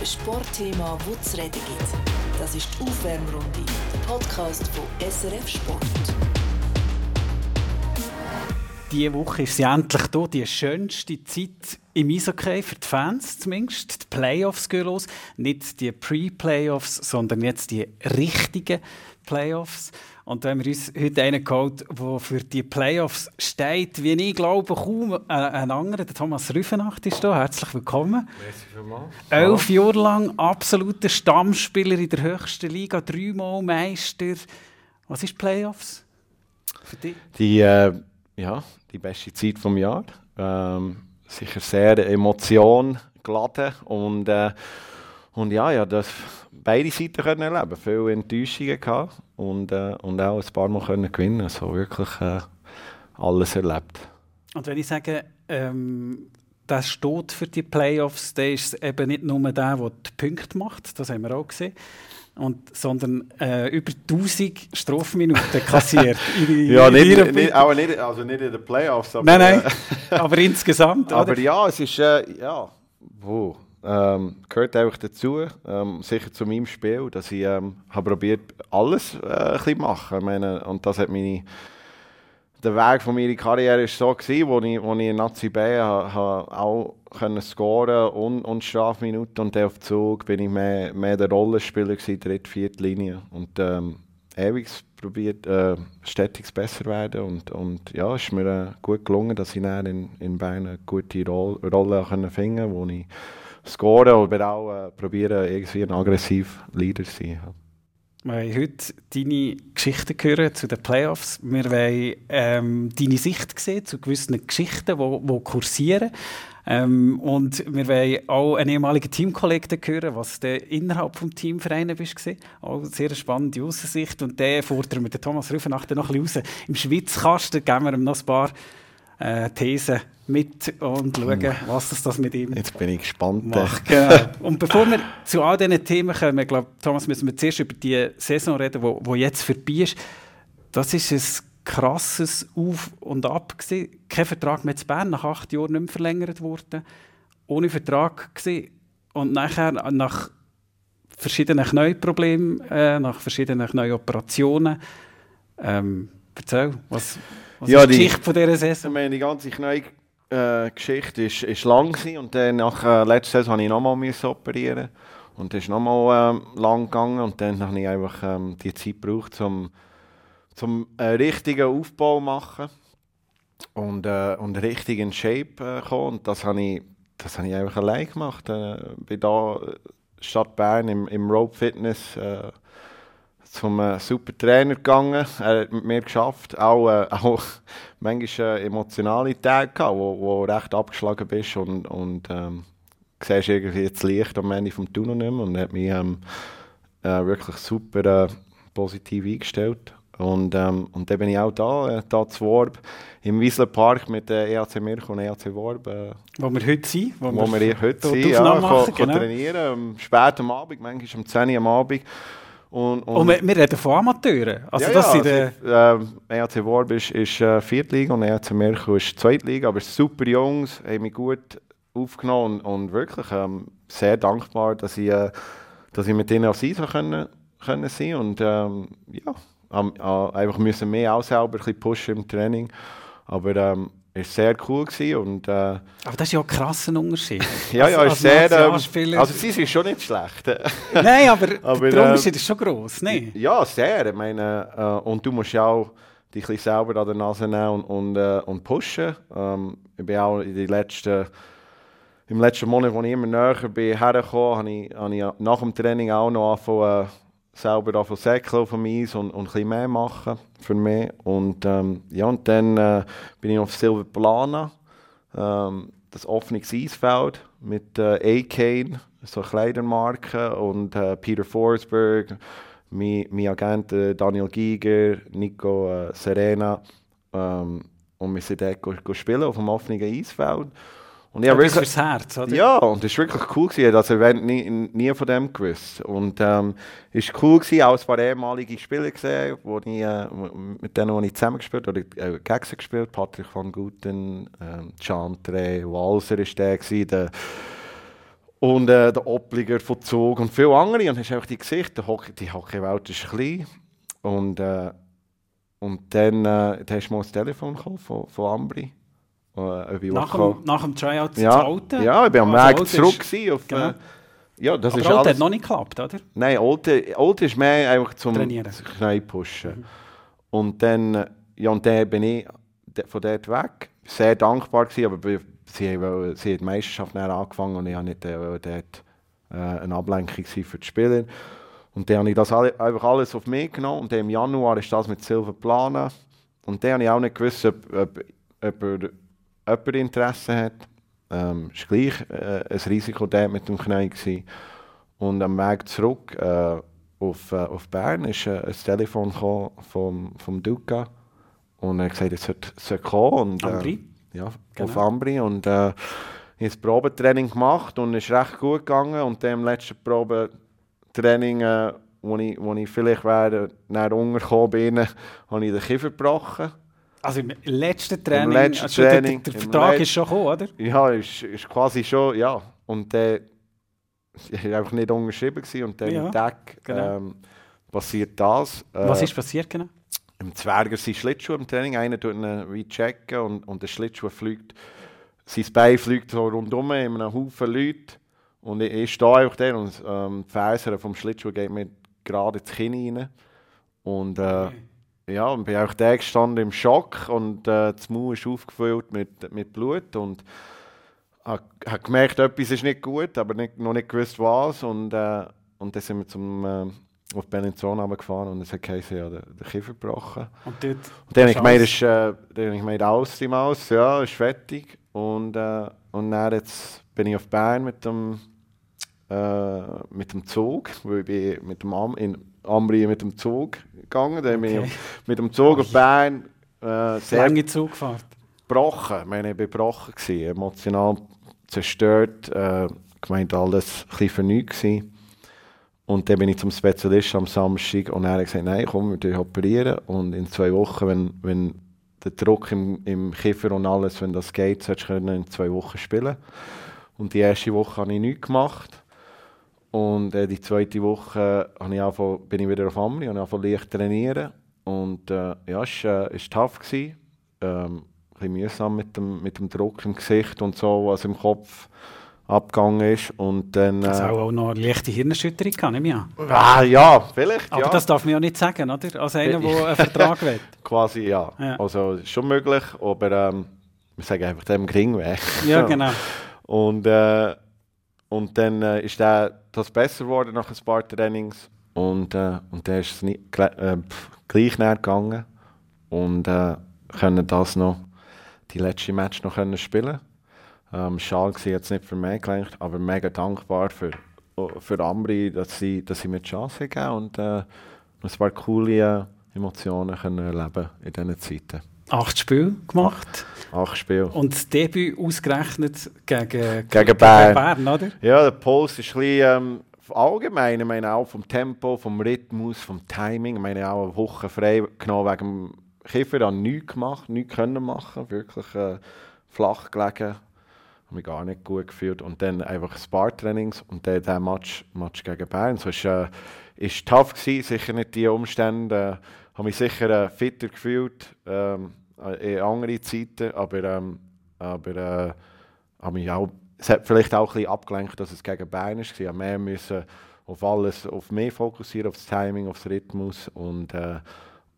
ein Sportthema, das zu reden gibt. Das ist die Aufwärmrunde, der Podcast von SRF Sport. Diese Woche ist sie endlich da, die schönste Zeit im Eishockey, für die Fans zumindest. Die Playoffs gehen los. Nicht die Pre-Playoffs, sondern jetzt die richtigen Playoffs. Und wenn wir uns heute einen geholt, der für die Playoffs steht, wie ich glaube, kaum ein anderer, der Thomas Rüfenacht ist da. Herzlich willkommen. Elf Jahre lang absoluter Stammspieler in der höchsten Liga, dreimal Meister. Was ist Playoffs für dich? Die, äh, ja, die beste Zeit des Jahres. Ähm, sicher sehr Emotion geladen und, äh, und ja, ja, das beide Seiten können erleben. Viele Enttäuschungen gehabt und, äh, und auch ein paar Mal können gewinnen. Also wirklich äh, alles erlebt. Und wenn ich sage, ähm, das steht für die Playoffs, dann ist es eben nicht nur der, der die Punkte macht, das haben wir auch gesehen, und, sondern äh, über 1000 Strafminuten kassiert. in, ja, in nicht, nicht, aber nicht, also nicht in den Playoffs. Aber, Nein, nein, aber insgesamt, aber oder? ja, es ist, äh, ja, wo, ähm, gehört einfach dazu, ähm, sicher zu meinem Spiel, dass ich ähm, habe probiert, alles äh, ein machen. Ich meine, und das hat meine, der Weg von meiner Karriere ist so gewesen, wo ich, wo ich in Nazi B auch können scoren und, und Strafminuten und auf Zug bin ich mehr, mehr der Rollenspieler gewesen, dritte, vierte Linie und ähm, ewig probiert, äh, stetig besser werden und, und ja, es ist mir äh, gut gelungen, dass ich dann in, in Bern eine gute Roll, Rolle können finden wo ich score, aber auch äh, probieren, irgendwie ein aggressiver Leader zu sein. Wir wollen heute deine Geschichten hören zu den Playoffs. Wir wollen ähm, deine Sicht sehen zu gewissen Geschichten, die kursieren. Ähm, und wir wollen auch einen ehemaligen Teamkollegen hören, was du innerhalb des Teamvereins bist. Auch eine sehr spannende Aussicht. Und den fordern wir den Thomas Rüfenacht dann noch ein bisschen raus. Im Schwitzkasten geben wir ihm noch ein paar äh, Thesen mit und schauen, was das, das mit ihm Jetzt bin ich gespannt. macht. Genau. Und bevor wir zu all diesen Themen kommen, glaube Thomas, müssen wir zuerst über die Saison reden, wo, wo jetzt vorbei ist. Das ist ein krasses Auf und Ab gewesen. Kein Vertrag zu Bern, nach acht Jahren nicht mehr verlängert worden. Ohne Vertrag gewesen. Und nachher, nach verschiedenen Knieproblemen, äh, nach verschiedenen Knieoperationen, ähm, erzähl, was, was Ja, ist die die- Geschichte von dieser Saison? meine ganze Knie-Geschichte ist, ist lang gewesen und dann nach äh, letzter Saison habe ich nochmal müssen operieren und das ist nochmal ähm, lang gegangen und dann habe ich einfach ähm, die Zeit gebraucht, zum zum äh, richtigen Aufbau zu machen und äh, und richtig in Shape äh, kommen und das habe ich das habe ich einfach allein gemacht. Äh, bin da äh, Stadt Bern im, im Rope Fitness äh, zum äh, super Trainer gegangen. Er hat mit mir geschafft. Auch, äh, auch manchmal äh, emotionale Tage gehabt, wo, wo recht abgeschlagen bist und, und ähm, siehst irgendwie das Licht am Ende vom Tunnel nicht mehr. Und er hat mich ähm, äh, wirklich super äh, positiv eingestellt. Und, ähm, und dann bin ich auch da, äh, da zu Worb, im Wiesler Park mit der EAC Mirch und EAC Worb, äh, Wo wir heute sind. wo wir hier heute sind, ja, Aufnahme kann, machen, kann genau. trainieren, um, spät am Abend, manchmal um 10 Uhr am Abend. Und, Und wir, wir reden von Amateuren. Also ja, das ja, sind äh, also, ähm, EAC Worb ist, ist äh, Viertliga und EAC Mirko ist Zweitliga, aber super Jungs, haben mich gut aufgenommen und, und wirklich ähm, sehr dankbar, dass ich, äh, dass ich mit ihnen auf Eis können, können sein und ähm, ja, am- äh, einfach müssen mehr auch selber ein bisschen pushen im Training, aber ähm, ist sehr cool gewesen und äh, aber das ist ja ein krasser Unterschied. ja, ja, Als- ist sehr, als ähm, Nationalspieler- also sie sind schon nicht schlecht. Nein, aber, Aber, der ähm, Unterschied ist schon gross. Nein. Ja, sehr. Ich meine, äh, und du musst ja auch dich ein selber an der Nase nehmen und, und, äh, und pushen. Ähm, ich bin auch in die letzten, im letzten Monat, als ich immer näher bin hergekommen, habe ich, habe ich nach dem Training auch noch angefangen, äh, selber angefangen zu säckeln auf dem Eis und, und ein bisschen mehr machen für mich. Und, ähm, ja, und dann äh, bin ich auf Silver Plana, ähm, das offene Eisfeld mit äh, A-Kane, so Kleidermarke und äh, Peter Forsberg, mein, mein Agent äh, Daniel Giger, Nico äh, Serena ähm, und wir sind dort go, go spielen auf dem offenen Eisfeld. Und ich Ja, wirklich, fürs Herz, oder? ja, und das war wirklich cool. Gewesen. Also, ich habe nie, nie von dem gewusst. Und ähm, es war cool, gewesen, auch ein paar ehemalige Spieler gesehen, wo ich, äh, mit denen die ich zusammengespielt oder äh, gegen sie gespielt Patrick van Guten, ähm, Chantre, Walser war der, gewesen, der. Und äh, der Obliger von Zug und viele andere. Und hast einfach die Gesichter, Hockey, die Hockeywelt ist klein. Und, äh, und dann, äh, dann hast du mal das Telefon von, von Ambri. Äh, nach, dem, nach dem Tryout ja, zu Alten? Ja, ich war am also Weg zurück. Auf, genau. äh, ja, das Aber ist Alte alles, hat noch nicht geklappt, oder? Nein, Alte, Alte ist mehr einfach zum Trainieren. Pushen. Mhm. Und dann, ja, und dann bin ich von dort weg. Sehr dankbar gewesen, aber sie, hat die Meisterschaft angefangen und ich habe nicht äh, dort äh, eine Ablenkung für die Spieler. Und dann habe ich das alle, einfach alles auf mich genommen und im Januar ist das mit Silver planen. Und dann habe ich auch nicht gewusst, ob, ob, ob jemand Interesse hat. Ähm, es war gleich äh, ein Risiko dort mit dem Knie. Gewesen. Und am Weg zurück äh, auf, äh, auf Bern ist äh, ein Telefon vom, vom Duca und er hat gesagt, es sollte, sollte kommen. Und, Ambri? Ja, genau. auf Ambri. Und äh, ich habe das Probetraining gemacht und es ist recht gut gegangen. Und dann im letzten Probetraining, äh, wo, ich, wo ich vielleicht wäre, nach untergekommen bin, habe ich den Kiefer gebrochen. Also im letzten Training, Im letzten also Training, der, der Vertrag Let- ist schon gekommen, oder? Ja, ist, ist quasi schon, ja. Und dann ich war einfach nicht unterschrieben gewesen. und dann Ja, am Tag genau. ähm, passiert das. Äh, Was ist passiert genau? Im Zwerger sind Schlittschuhe im Training. Einer tut ihn wie checken und, und der Schlittschuh fliegt, sein Bein fliegt so rundum in einem Haufen Leute. Und ich, ich stehe einfach da und ähm, die Ferse vom Schlittschuh geht mir gerade ins Kinn rein. Und äh, ja, und bin auch da gestanden im Schock und äh, das Maul ist aufgefüllt mit, mit Blut und habe hab gemerkt, etwas ist nicht gut, aber nicht, noch nicht gewusst was und, äh, und dann sind wir zum, äh, auf Bellinzona gefahren und es hat geheißen, ja, der, der Kiefer gebrochen. Und dort Und dann habe ich gemeint, ist, äh, dann habe ich gemeint, aus die Maus, ja, ist fertig. Und, äh, und dann jetzt bin ich auf Bern mit dem, äh, mit dem Zug, weil ich mit dem Am in Ambri mit dem Zug gegangen. Dann Okay. ich mit dem Zug auf Bern äh, sehr lange Zugfahrt. gebrochen. Ich meine, ich war gebrochen, emotional zerstört, äh, gemeint, alles ein für nichts. Und dann bin ich zum Spezialisten am Samstag und er hat gesagt, nein, komm, wir operieren und in zwei Wochen, wenn, wenn der Druck im, im Kiefer und alles, wenn das geht, solltest du in zwei Wochen spielen. Und die erste Woche habe ich nichts gemacht. Und äh, die zweite Woche habe ich angefangen, bin ich wieder auf Amri und habe leicht trainieren. Und äh, ja, es war äh, tough. Gewesen. Ähm, ein bisschen mühsam mit dem, mit dem Druck im Gesicht und so, was im Kopf abgegangen ist. Und dann, Das äh, auch, auch noch eine leichte Hirnerschütterung kann, ich an. ah, ja, vielleicht, Aber ja. das darf man ja nicht sagen, oder? Als einer, der einen Vertrag will. Quasi ja. Ja. Also schon möglich, aber ähm, wir sagen einfach dem Geringweg. Ja, genau. Und, äh, und dann äh, ist der, das besser geworden nach ein paar Trainings. Und, äh, und dann ist es gle- äh, pff, gleich näher gegangen. Und äh, können das noch, die letzte Match noch können spielen. Ähm, schade war jetzt nicht für mich gelenkt, aber mega dankbar für, für Ambri, dass sie, dass sie mir die Chance gegeben und äh, ein paar coole Emotionen können erleben in diesen Zeiten. Acht Spiele gemacht. Acht Spiele. Und das Debüt ausgerechnet gegen, Gegen Bern. Bern, oder? Ja, der Post ist ein bisschen, ähm, allgemein, ich meine auch vom Tempo, vom Rhythmus, vom Timing. Ich meine auch eine Woche frei genommen wegen dem Kiefer, ich habe nichts gemacht, nichts können machen, wirklich äh, flach gelegen, habe mich gar nicht gut gefühlt und dann einfach Spar-Trainings und dann der Match, Match gegen Bern. So ist, äh, ist tough gewesen, sicher nicht die Umstände, äh, habe mich sicher äh, fitter gefühlt, ähm, in andere Zeiten, aber, ähm, aber äh, habe auch, es hat vielleicht auch ein abgelenkt, dass es gegen Bern ist. Ich mehr müssen auf alles, auf mich fokussieren, auf das Timing, auf den Rhythmus und, äh,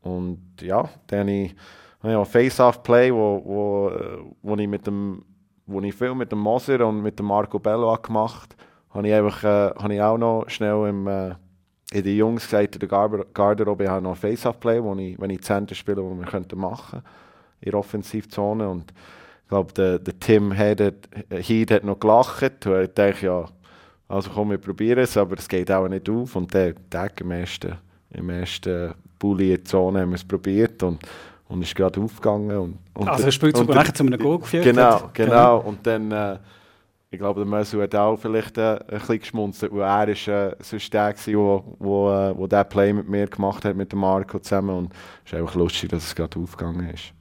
und ja, dann habe ich, habe ich auch Face-Off-Play, wo, wo, äh, wo ich mit dem, wo ich viel mit dem Moser und mit dem Marco Bello habe gemacht, habe ich einfach, äh, habe ich auch noch schnell im, äh, in den Jungs gesagt, in der Garderobe, ich habe noch Face-Off-Play, ich, wenn ich Center spiele, wo wir könnten machen in der Offensivzone und ich glaube, der, der Tim hat, Heed hat noch gelacht und ich dachte, ja, also komm, wir probieren es, aber es geht auch nicht auf. Und der Tag im ersten, im ersten Bulli in der Zone haben wir es probiert und, und ist gerade aufgegangen. Und, und Also er spielt sogar nachher zu einem Goal geführt. Genau, hat. genau. Und dann, äh, ich glaube, der Mösu hat auch vielleicht äh, ein bisschen geschmunzelt, weil er ist äh, sonst der gewesen, wo, wo, äh, wo der Play mit mir gemacht hat, mit dem Marco zusammen. Und es ist einfach lustig, dass es gerade aufgegangen ist.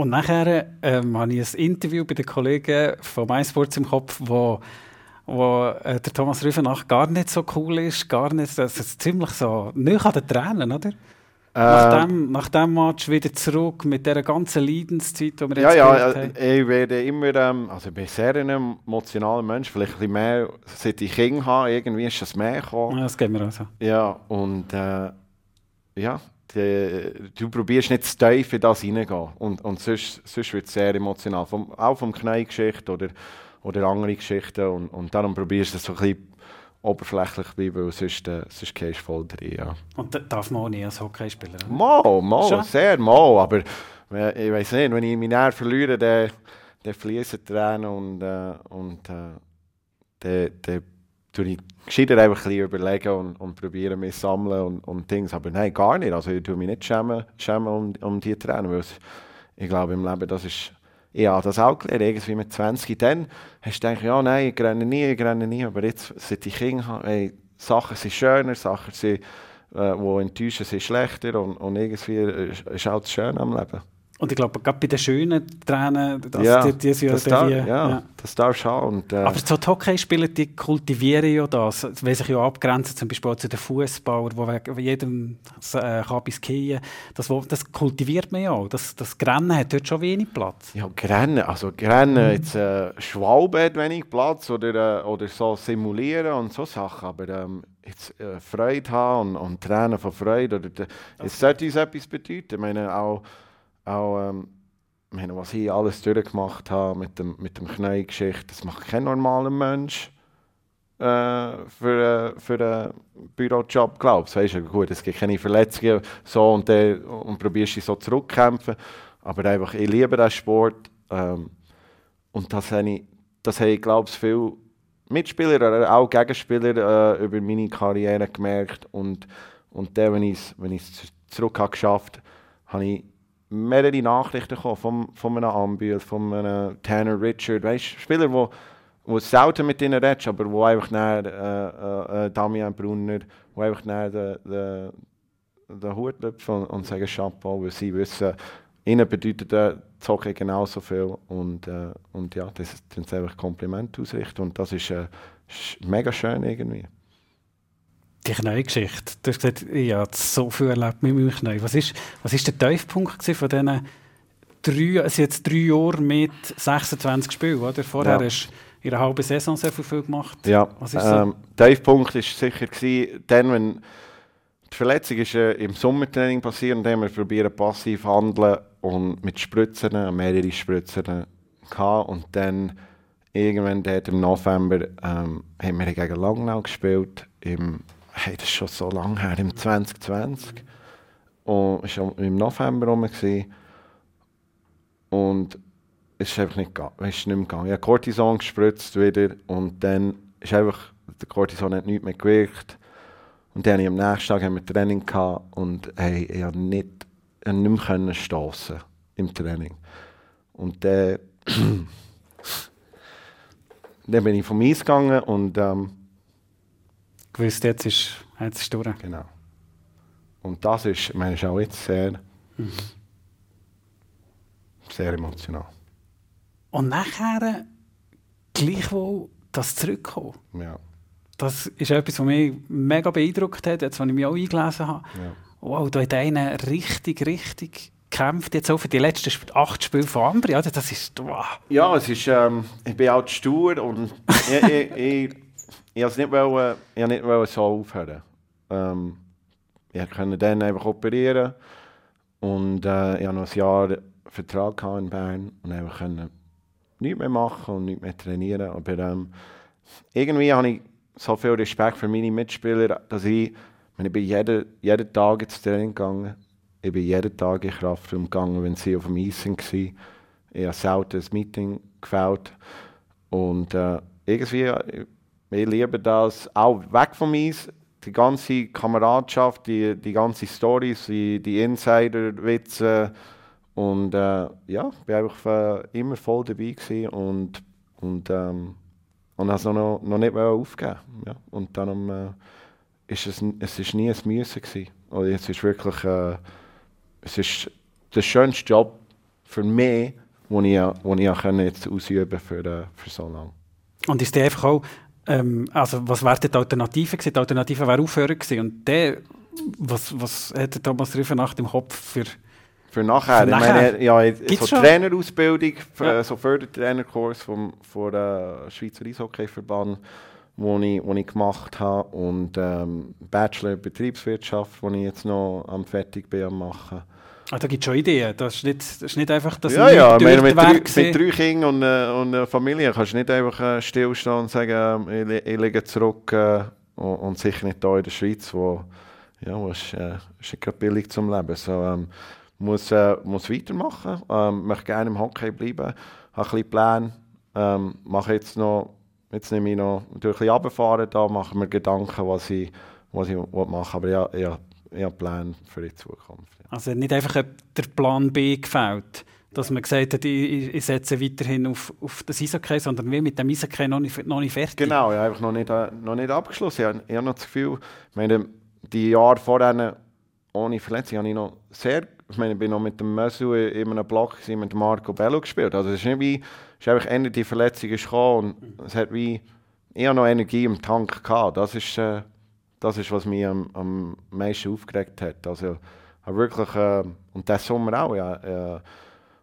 Und nachher ähm, habe ich ein Interview bei den Kollegen von MySports im Kopf, wo, wo äh, der Thomas Rüfenach gar nicht so cool ist, gar nicht, das ist ziemlich so, nicht an den Tränen, oder? Nach, dem, nach dem Match wieder zurück mit dieser ganzen Leidenszeit, die wir Ja, jetzt ja, gehört äh, haben. ich werde immer, ähm, also ich bin sehr ein emotionaler Mensch, vielleicht ein bisschen mehr, seit ich Kinder habe, irgendwie ist das mehr gekommen. Ja, das geht mir auch so. Ja, und äh, ja, die, du probierst nicht zu tief in das reingehen. Und, und sonst, sonst wird es sehr emotional. Vom, auch vom Kneigeschichte oder, oder andere Geschichten. Und, und darum probierst du es so ein bisschen oberflächlich bleiben, weil sonst, äh, sonst gehst du voll drin. Ja. Und da darf man auch nicht als Hockeyspieler. Mal, mal, Schon? sehr mal. Aber äh, ich weiß nicht, wenn ich meinen Nerv verliere, dann, dann fließen Tränen und, äh, und äh, dann, dann tue ich gescheiter einfach ein bisschen überlegen und, und probiere mich sammeln und, und Dings. Aber nein, gar nicht. Also ich tue mich nicht schämen, schämen um, um die Tränen, weil ich glaube im Leben, das ist, habe das auch gelernt, irgendwie mit 20. Dann hast du gedacht, ja nein, ich renne nie, ich renne nie. Aber jetzt, seit ich Kinder habe, Sachen sind schöner, Sachen sind, äh, die enttäuschen, sind schlechter und, und irgendwie ist, auch das Schöne am Leben. Und ich glaube, gerade bei den schönen Tränen, das, ja, die, die sind ja das, dann darf, ja, ja. das darfst du haben. Und, äh, Aber so die Hockeyspieler, die kultivieren ja das, weil sich ja abgrenzen, zum Beispiel zu den Fußballern, wo wegen jedem äh, kann bis Kehen, das, wo- das kultiviert man ja auch. Das, das Grennen hat dort schon wenig Platz. Ja, Grennen, also Grennen, jetzt äh, Schwalbe hat wenig Platz oder, äh, oder so simulieren und so Sachen, aber ähm, jetzt äh, Freude haben und, und Tränen von Freude, oder, de- es sollte uns etwas bedeuten. Ich meine, auch, auch ähm, meine, was ich alles durchgemacht habe mit dem, mit dem Knie-Geschichte, das macht kein normaler Mensch äh, für, äh, für einen Bürojob, glaubst du. Weißt du, gut, es gibt keine Verletzungen so und, dann und probierst dich so zurückkämpfen, aber einfach, ich liebe den Sport ähm, und das habe ich, das habe ich, glaube ich, viele Mitspieler oder auch Gegenspieler äh, über meine Karriere gemerkt und, und dann, wenn ich es wenn zurück habe geschafft habe, ich mehrere Nachrichten bekommen von, von einem Ambiel, von einem Tanner Richard, weißt Spieler, wo, wo selten mit ihnen redest, aber wo einfach nach äh, äh, Damian Brunner, wo einfach nach den, Hut lüpfen und, und sagen Chapeau, weil sie wissen, ihnen bedeutet der genauso viel und, und ja, das sie einfach Kompliment ausrichten und das ist, ist mega schön irgendwie. Die Knie-Geschichte. Du hast gesagt, ich habe so viel erlebt mit meinem Knie. Was ist, was ist der Tiefpunkt von diesen drei, sind jetzt drei Jahre mit 26 Spielen, oder? Vorher Ja. hast du in einer halben Saison sehr viel, gemacht. Ja, Was ist ähm, der Tiefpunkt war sicher, gewesen, dann, wenn die Verletzung ist, äh, im Sommertraining passiert und dann wir probieren passiv handeln und mit Spritzen, mehrere Spritzen gehabt. und dann irgendwann dort im November ähm, haben wir gegen Langnau gespielt, im, hey, das ist schon so lange her, im 2020 und es war im November rum. Und es ist einfach nicht, ist nicht mehr gegangen. Ich habe Cortison gespritzt wieder und dann ist einfach, der Cortison hat nichts mehr gewirkt. Und dann am nächsten Tag haben wir Training gehabt und hey, ich habe nicht, nicht mehr stossen im Training. Und dann, dann bin ich vom Eis gegangen und ähm, Gewusst, jetzt ist, jetzt ist durch. genau. Und das ist, ich meine, ist auch jetzt sehr, sehr emotional. Und nachher gleichwohl das Zurückkommen. Ja, Das ist etwas, was mich mega beeindruckt hat, jetzt, als ich mich auch eingelesen habe. ja. Wow, da hat einer richtig, richtig gekämpft, jetzt auch für die letzten acht Spiele von Ambri. Oder? Das ist, wow. Ja, es ist, ähm, ich bin auch stur und ich, ich, ich, ich, wollte nicht, wollen, ich nicht wollen so aufhören. Ähm, ich konnte dann einfach operieren und äh, ich hatte noch ein Jahr Vertrag in Bern und einfach konnte nichts mehr machen und nichts mehr trainieren. Aber ähm, irgendwie habe ich so viel Respekt für meine Mitspieler, dass ich, wenn ich bin jeden, jeden Tag ins Training gegangen, ich bin jeden Tag in Kraftraum gegangen, wenn sie auf dem Eis waren. Ich habe selten ein Meeting gefällt. Und äh, irgendwie, äh, ich liebe das auch weg vom Eis. Die ganze Kameradschaft, die, die ganze Stories, die, die Insider-Witze. Und äh, ja, ich war einfach äh, immer voll dabei und, und, ähm, und habe es noch, noch nicht aufgeben ja. Und dann äh, ist es, es ist nie ein Müssen gewesen. Es ist wirklich, äh, es ist der schönste Job für mich, den ich, den ich jetzt ausüben für, äh, für so lange. Und ist dir einfach auch ähm, also was wäre die Alternative gewesen? Die Alternative wäre aufhören gewesen. Und der, was, was hat Thomas Rüffer nach dem Kopf für... Für nachher? Für ich nachher? meine, ja, Gibt's so? Trainerausbildung, Ja. äh, so Fördertrainerkurs vom, vom äh, Schweizer Eishockeyverband, wo ich, wo ich gemacht habe und ähm, Bachelor Betriebswirtschaft, wo ich jetzt noch am fertig bin am machen. Ah, da gibt es schon Ideen. Das ist nicht, das ist nicht einfach, dass ja, ja, meine, mit, drei, mit drei Kindern und, äh, und einer Familie kannst du nicht einfach äh, stillstehen und sagen, äh, ich, ich liege zurück äh, und, und sicher nicht hier in der Schweiz, wo, ja, wo ist, äh, ist nicht gerade billig zum Leben. So, ähm, muss, äh, muss weitermachen, ähm, möchte gerne im Hockey bleiben, habe ein bisschen Pläne, ähm, mache jetzt noch, jetzt nehme ich noch durch ein bisschen runterfahren, da mache mir Gedanken, was ich, was ich will machen aber ja, ja, ich habe Pläne für die Zukunft. Also nicht einfach der Plan B gefällt, dass man gesagt hat, ich, setze weiterhin auf, auf das Eishockey, sondern wir mit dem Eishockey noch nicht, noch nicht fertig. Genau, ja, einfach noch nicht, äh, noch nicht abgeschlossen. Ich, habe- noch das Gefühl, ich meine, die Jahre vorher ohne Verletzung habe ich noch sehr, ich meine, ich bin noch mit dem Mösu in einem Block mit Marco Bello gespielt. Also es ist nicht wie, es ist einfach Ende die Verletzung ist gekommen und es hat wie, ich habe noch Energie im Tank gehabt. Das ist, äh, das ist was mich am, am meisten aufgeregt hat. Also habe wirklich, äh, und der Sommer auch, ja, äh,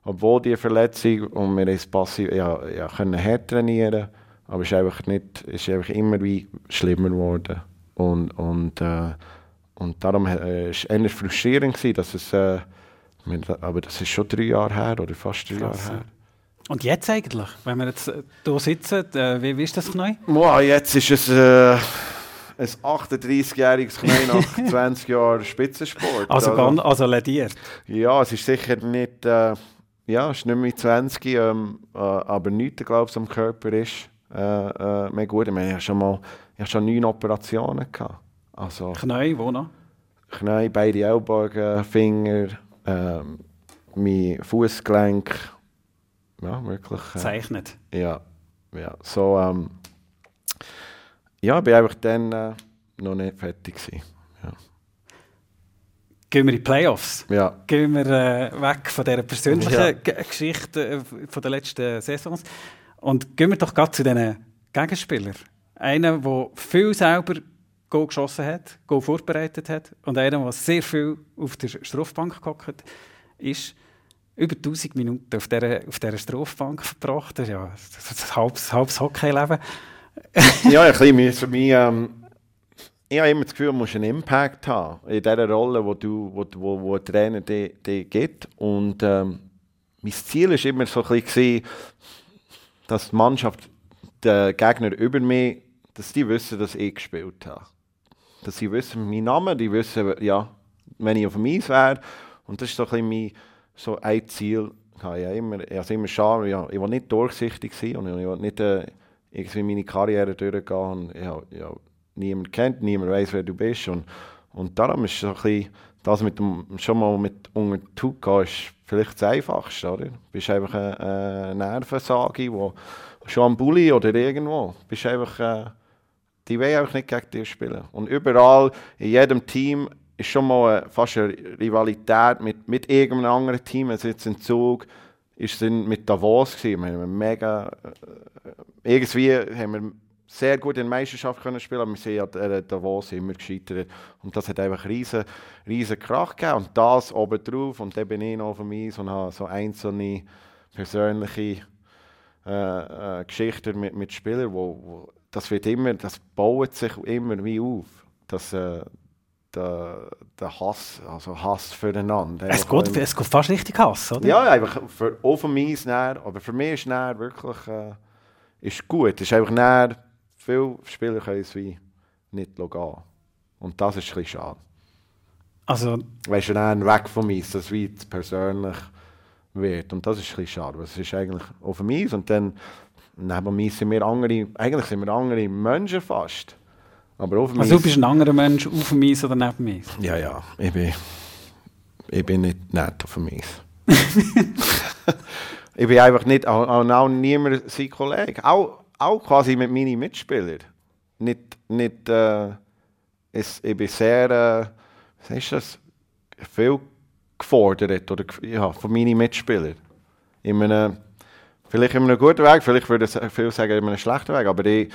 obwohl die Verletzung und wir ist passiv, ja, ja, können hart trainieren, aber es ist einfach nicht, es ist einfach immer wie schlimmer geworden und und äh, und darum äh, ist es eher frustrierend gewesen, dass es, äh, aber das ist schon drei Jahre her oder fast drei Jahre ja. her. Und jetzt eigentlich, wenn wir jetzt hier sitzen, äh, wie, wie ist das neu? Wow, jetzt ist es äh, ein 38-jähriges Knäuel nach 20 Jahren Spitzensport. Also, ganz, also lediert. Ja, es ist sicher nicht, äh, ja, es ist nicht mehr 20, ähm, äh, aber nichts, glaube ich, am Körper ist äh, äh, mehr gut. Ich meine, ich habe schon mal, ich habe schon neun Operationen gehabt. Also Knäu, wo noch? Knie, beide Ellbogen, Finger, ähm, mein Fußgelenk. Ja, wirklich. Äh, Zeichnet. ja, ja. So, ähm, ja, bin einfach dann äh, noch nicht fertig gewesen. Gehen wir in die Playoffs. Ja. Gehen wir äh, weg von dieser persönlichen Ja. Geschichte äh, von den letzten Saisons und gehen wir doch gerade zu diesen Gegenspielern. Einer, der viel selber Goal geschossen hat, Goal vorbereitet hat und einer, der sehr viel auf der Strafbank gehockt ist. Über 1000 Minuten auf dieser, auf dieser Strafbank verbracht. Das ist ja das ist ein halbes, halbes Hockeyleben. Ja, ein bisschen für mich. Ähm, ich habe immer das Gefühl, du musst einen Impact haben in dieser Rolle, wo, du, wo, wo, wo ein Trainer dir dir gibt. Und ähm, mein Ziel war immer so ein bisschen, dass die Mannschaft, der Gegner über mich, dass die wissen, dass ich gespielt habe. Dass sie wissen meinen Namen, die wissen, ja, wenn ich auf dem Eis wäre. Und das ist so ein bisschen mein, so ein Ziel. Ich habe immer, ich habe immer schade, ja, ich will nicht durchsichtig sein und ich will nicht äh, irgendwie meine Karriere durchgehen. Und habe, ja, niemand kennt, niemand weiß, wer du bist. Und, und darum ist so ein das mit dem, schon mal mit unter die Haut gehen, ist vielleicht das Einfachste, oder? Du bist einfach eine, eine Nervensage, wo schon am Bulli oder irgendwo, bist einfach, äh, die wollen einfach nicht gegen dich spielen. Und überall, in jedem Team, ist schon mal äh, fast eine Rivalität mit, mit irgendeinem anderen Team. Also jetzt in Zug ist es mit Davos gewesen. Wir haben mega, äh, irgendwie haben wir sehr gut in der Meisterschaft können spielen, aber wir sind an der Davos immer gescheitert. Und das hat einfach riesen, riesen Krach gegeben. Und das oben drauf. Und dann bin ich noch dem Eis und habe so einzelne persönliche äh, äh, Geschichten mit, mit Spielern, wo, wo das wird immer, das baut sich immer wie auf. Das, äh, der, der Hass, also Hass füreinander. Es geht, es geht fast richtig Hass, oder? ja, einfach für, auf dem Eis näher, aber für mich ist näher wirklich äh, ist gut. Es ist einfach näher, viele Spieler können es wie nicht gehen. Und das ist ein bisschen schade. Also, Weißt du, näher weg vom Eis, dass es wie persönlich wird. Und das ist ein bisschen schade, es ist eigentlich auf dem Eis und dann neben Eis sind wir andere, eigentlich sind wir andere Menschen fast. Aber auf also du bist ein anderer Mensch auf dem Eis oder neben dem Eis? Ja, ja, ich bin, ich bin nicht nett auf dem Eis. ich bin einfach nicht, auch, auch, auch niemand sein Kollege. Auch, auch quasi mit meinen Mitspielern. Nicht, nicht, äh, es, ich bin sehr, äh, was heißt das, viel gefordert oder, ja, von meinen Mitspielern. In einem, vielleicht in einem guten Weg, vielleicht würde ich viel sagen, in einem schlechten Weg, aber ich,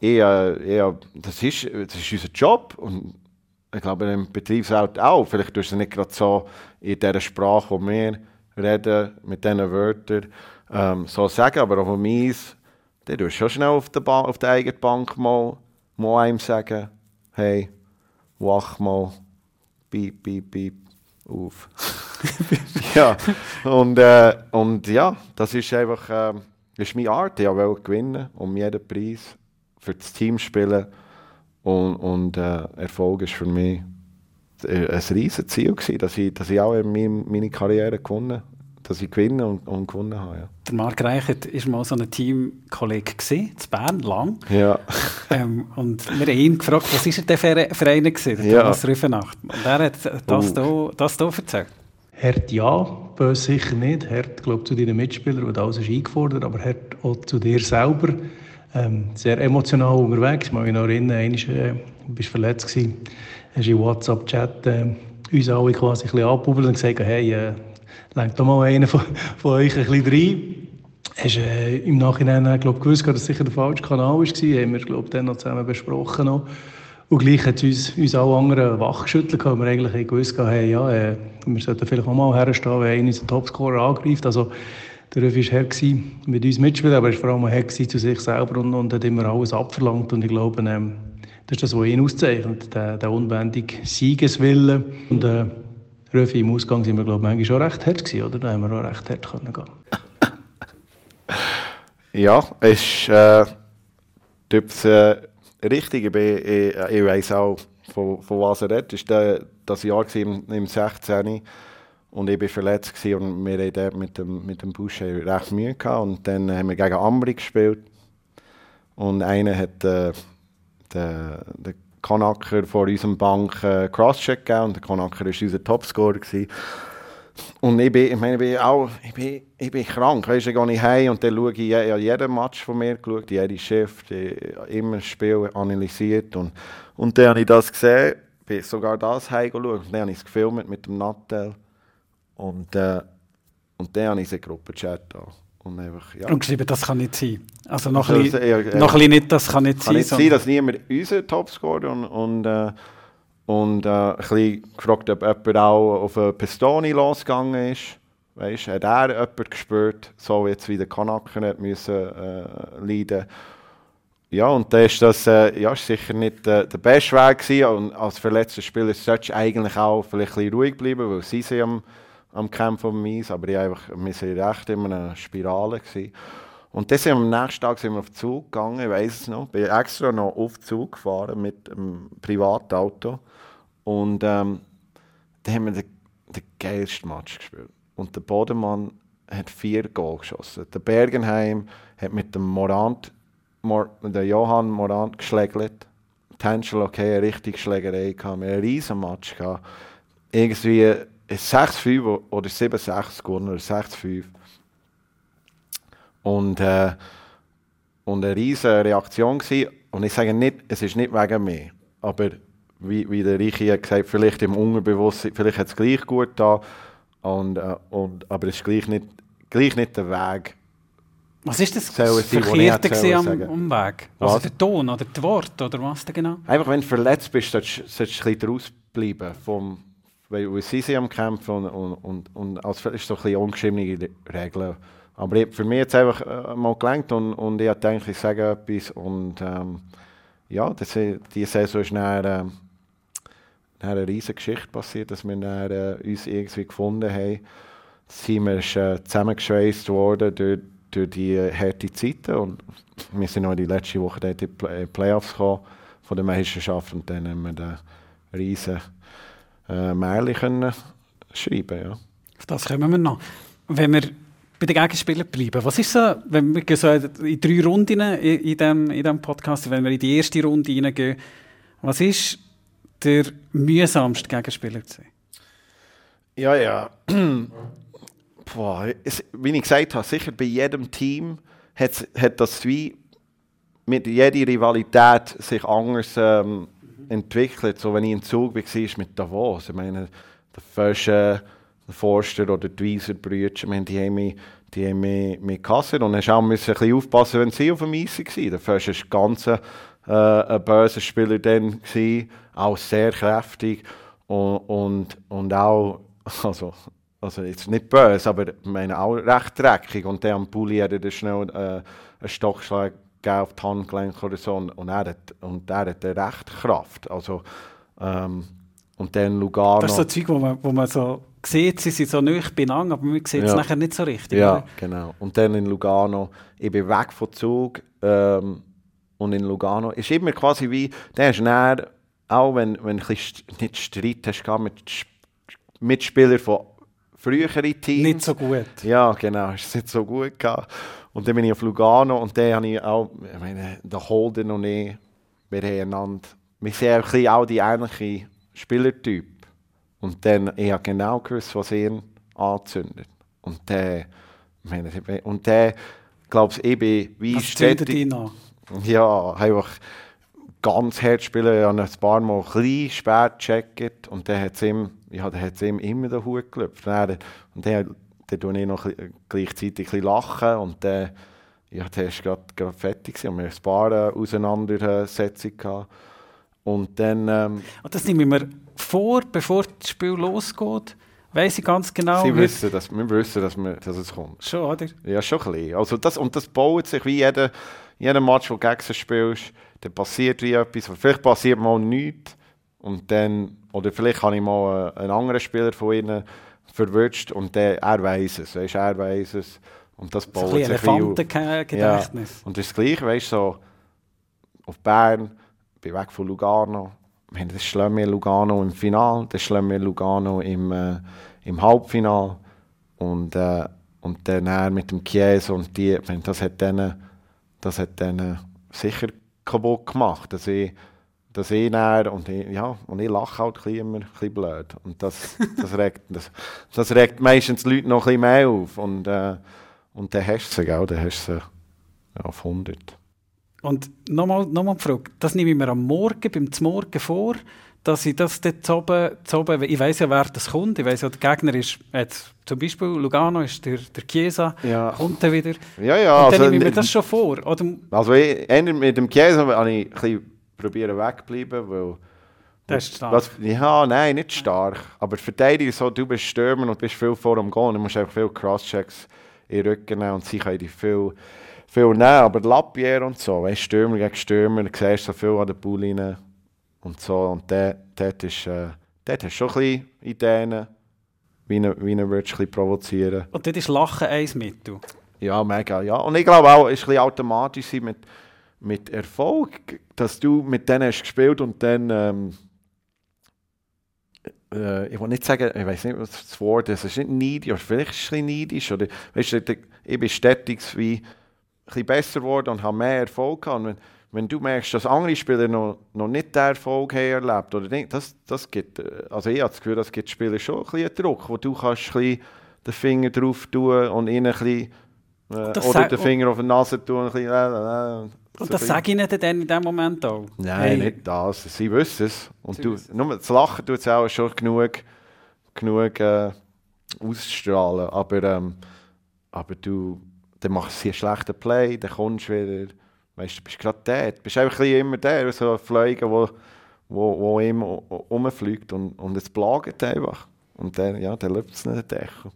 äh, ich, das, ist, das ist unser Job und ich glaube im Betriebswelt auch. Vielleicht tust du es nicht gerade so in dieser Sprache, die wir reden, mit diesen Wörtern, ähm, so sagen, aber auf meins, dann tust du schon schnell auf der, ba auf der eigenen Bank mal, mal einem sagen, hey, wach mal, piep, piep, piep, auf. ja, und, äh, und ja, das ist einfach, äh, das ist meine Art, ich will gewinnen, um jeden Preis, für das Team spielen und, und äh, Erfolg ist für mich ein riesiges Ziel gewesen, dass ich, dass ich auch in meine, meine Karriere gewonnen dass ich gewinne und, und gewonnen habe. Ja. Der Marc Reichert war mal so ein Teamkollege in Bern, lang. Ja. ähm, und wir haben ihn gefragt, was war denn für, für einen gewesen, der Ja. Thomas Rüfenacht. Und er hat das hier das hier erzählt. Hart ja, böse sicher nicht. Hart, glaube zu deinen Mitspielern, und alles ist eingefordert, aber hart auch zu dir selber. Ähm, sehr emotional unterwegs. Ich kann mich noch erinnern, einmal äh, du bist verletzt gewesen. Hast im WhatsApp-Chat äh, uns alle quasi ein bisschen angebubbelt und gesagt, hey, äh, lenkt doch mal einen von, von euch ein bisschen rein. Hast äh, im Nachhinein äh, glaub, gewusst, dass es sicher der falsche Kanal war. Haben wir glaub, dann noch zusammen besprochen. Noch. Und gleich hat uns, uns alle anderen wachgeschüttelt, weil wir eigentlich gewusst haben, ja, äh, wir sollten vielleicht auch mal herstehen, wenn einer unseren Topscorer angreift. Also, der Röfi war her gewesen, mit uns mitspielen, aber er war vor allem her gewesen zu sich selber und, und hat immer alles abverlangt. Und ich glaube, ähm, das ist das, was ihn auszeichnet, der, der unbändige Siegeswille. Und äh, Röfi, im Ausgang sind wir, glaube ich, manchmal schon recht hart gewesen, oder? Da haben wir auch recht hart können. Ja, es ist äh, typisch, äh, richtig. Ich, bin- ich, ich weiss auch, von, von was er redet. Es war das Jahr im, im 16. Und ich war verletzt und wir dort mit dem, mit dem Busch recht Mühe gehabt. Und dann haben wir gegen Ambri gespielt. Und einer hat äh, den, den Konaker vor unserem Bank äh, Crosscheck gegeben. Und der Konaker war unser Topscorer. Gewesen. Und ich bin, ich meine, ich bin auch, ich bin, ich bin krank, weißt ich gehe nicht heim und dann schaue ich ja, jeden Match von mir geschaut, jede Shift, immer das Spiel analysiert und, und dann habe ich das gesehen, bin sogar das heim geschaut und dann habe ich es gefilmt mit dem Nattel und, äh, und dann habe ich die Gruppenchat da und einfach, ja. Und geschrieben, das kann nicht sein. Also noch Also, ein bisschen, ja, ja. noch ein bisschen nicht, das kann nicht kann sein. nicht sein, dass niemand unser Topscorer und, und, äh, und äh, ein bisschen gefragt, ob jemand auch auf eine Pistoni losgegangen ist. Weißt, hat er jemand gespürt, so jetzt wie der Kanaker hat müssen äh, leiden. Ja, und da ist das äh, ja, ist sicher nicht äh, der beste Weg gewesen. Und als verletzter Spieler solltest du eigentlich auch vielleicht ein bisschen ruhig bleiben, weil sie sind am, am Kämpfen um Eis, aber ich einfach, wir sind recht in einer Spirale gewesen. Und dann sind wir am nächsten Tag sind wir auf den Zug gegangen, ich weiss es noch. Bin extra noch auf den Zug gefahren mit einem Privatauto. Und ähm, dann haben wir den, den geilsten Match gespielt. Und der Bodemann hat vier Goal geschossen. Der Bergenheim hat mit dem Morant, Mor, der Johann Morant geschlägelt. Angelo okay, eine richtige Schlägerei. Wir hatten einen riesen Match gehabt. Irgendwie 6-5 oder 7-6 gewonnen oder 6-5. Und, äh, und eine riesige Reaktion gewesen. Und ich sage nicht, es ist nicht wegen mir, aber wie, wie der Reiche hat gesagt, vielleicht im Unterbewusstsein, vielleicht hat es gleich gut da, und, äh, und, aber es ist gleich nicht, gleich nicht der Weg. Was ist das Verkehrte am? Umweg? Was? Also der Ton oder das Wort oder was genau? Einfach, wenn du verletzt bist, solltest du ein bisschen daraus bleiben. Vom, weil, weil sie sind am Kämpfen und, und, und, und als ist so ein bisschen ungeschriebene Regeln. Aber ich, für mich hat es einfach äh, mal gelangt und, und ich gedacht, ich sage etwas. Und ähm, ja, das, die Saison ist dann, äh, eine riesige Geschichte passiert, dass wir dann, äh, uns irgendwie gefunden haben. Das Team ist äh, zusammengeschweißt worden durch, durch die äh, harte Zeiten und wir sind noch die letzte Woche dort in die Play Playoffs gekommen von der Meisterschaft und dann haben wir den riesen äh, Märchen können schreiben ja. Auf das kommen wir noch. Wenn wir bei den Gegenspielern bleiben, was ist so, wenn wir so in drei Runden in, in, dem, in dem Podcast, wenn wir in die erste Runde hineingehen, was ist der mühsamste Gegenspieler sein? Ja, ja. Boah, es, wie ich gesagt habe, sicher bei jedem Team hat, hat das wie mit jeder Rivalität sich anders ähm, entwickelt. So, wenn ich im Zug war mit Davos, ich meine, der Fischer, der Forster oder die Wieser Brüder, ich meine, die haben mich die haben mehr, mehr kassiert und hast auch müssen ein bisschen aufpassen, wenn sie auf dem Eis waren. Der First war ganz äh, ein böser Spieler dann, auch sehr kräftig und, und, und auch, also, also jetzt nicht böse, aber ich meine auch recht dreckig und der am Pulli hat er schnell äh, einen Stockschlag auf die Handgelenk oder so und, er hat, und er hat recht Kraft. Also, ähm, und dann Lugano. Das ist so Zeug, wo man, wo man so sieht, sie sind so nah beieinander, aber man sieht es Ja. nachher nicht so richtig. Ja, oder? genau. Und dann in Lugano, ich bin weg vom Zug ähm, und in Lugano ist immer quasi wie, der ist näher, auch wenn, wenn du ein nicht Streit hast mit Sp- Mitspielern von früheren Teams. Nicht so gut. Ja, genau, ist es nicht so gut gehabt. Und dann bin ich auf Lugano und dann habe ich auch, ich meine, der Holden und ich, wir haben einander, wir bisschen auch die ähnliche Spielertyp. Und dann, ich habe genau gewusst, was ihn anzündet. Und der, ich meine, und der, glaube ich, bin wie stetig- ja, einfach ganz hart spielen. Ich habe ein paar Mal ein bisschen spät gecheckt und dann hat es ihm, ja, dann hat's ihm immer den Hut gelöpft. Dann, und dann, dann tue ich noch bisschen- gleichzeitig ein lachen und dann, ja, dann war gerade, gerade fertig gewesen. und wir paar äh, Auseinandersetzungen. gehabt. Und dann, ähm, Und das nehme ich mir vor, bevor das Spiel losgeht. Weiss ich ganz genau. sie wissen, dass, wir wissen, dass, wir, dass es kommt. Schon, oder? Ja, schon ein bisschen. Also das, und das baut sich wie jeder, jeder Match, wo du gegen spielst, dann passiert wie etwas. Vielleicht passiert mal nichts. Und dann, oder vielleicht habe ich mal äh, einen anderen Spieler von ihnen verwünscht und der, er weiß es. Weißt, er weiß es. Und das So baut ein bisschen sich auf. Elefantengedächtnis. Und das Gleiche, weißt du, so auf Bern, bin weg von Lugano. Wir haben das Schlemmel Lugano im Final, das Schlemmel Lugano im, äh, im Halbfinal. Und, äh, und dann er mit dem Chiesa und die, das hat denen, das hat denen sicher kaputt gemacht, dass ich, dass ich dann, und ich, ja, und ich lache halt ein bisschen immer ein bisschen blöd. Und das, das, regt, das, das regt meistens die Leute noch ein bisschen mehr auf. Und, äh, und dann hast du sie, gell, dann hast du sie ja, auf 100. Und nochmal noch die Frage, das nehme ich mir am Morgen, beim Zmorgen vor, dass ich das dort oben, oben ich weiss ja, wer das kommt, ich weiss ja, der Gegner ist, jetzt zum Beispiel Lugano ist der, der Chiesa, Ja. kommt dann wieder. Ja, ja. Und dann Also, nehme ich mir das schon vor. Oder, also ich, mit dem Chiesa habe ich ein bisschen probieren wegbleiben, weil... Das ist stark. Was, ja, nein, nicht stark. Aber Verteidiger so, du bist Stürmer und bist viel vor dem Gehen. Du musst einfach viel Crosschecks in den Rücken nehmen und sie können dich viel, viel nehmen. Aber Lapierre und so, weißt, Stürmer gegen Stürmer, du siehst so viel an der Bauline und so. Und dort, ist, äh, dort hast du schon ein bisschen Ideen, wie ihn, ihn du bisschen provozieren und dort ist Lachen ein Mittel. Ja, mega, ja. Und ich glaube auch, es ist ein bisschen automatisch mit, mit Erfolg, dass du mit denen hast gespielt und dann, ähm, äh, ich will nicht sagen, ich weiß nicht, was das Wort ist, es ist nicht neidisch, oder vielleicht ist es ein bisschen neidisch, oder, weißt du, ich bin stetig wie ein bisschen besser geworden und habe mehr Erfolg gehabt. Wenn, wenn du merkst, dass andere Spieler noch, noch nicht den Erfolg haben erlebt, oder nicht, das, das gibt, äh, also ich habe das Gefühl, das gibt Spieler schon ein bisschen Druck, wo du kannst ein bisschen den Finger drauf tun und ihnen ein bisschen, äh, oder den Finger auf die Nase tun ein bisschen, äh, äh, Und das sage ich ihnen dann in dem Moment auch. Nein, Hey, nicht das. Sie wissen es. Und Sie du, wissen nur das Lachen tut es auch schon genug, genug äh, ausstrahlen. Aber, ähm, aber du, dann machst du einen schlechten Play, dann kommst du wieder. Weißt du, bist gerade der. Du bist einfach immer der, so ein Fliegen, wo, wo, wo immer rumfliegt und, und es plagt einfach. Und dann, ja, dann läuft es nicht den Deckel.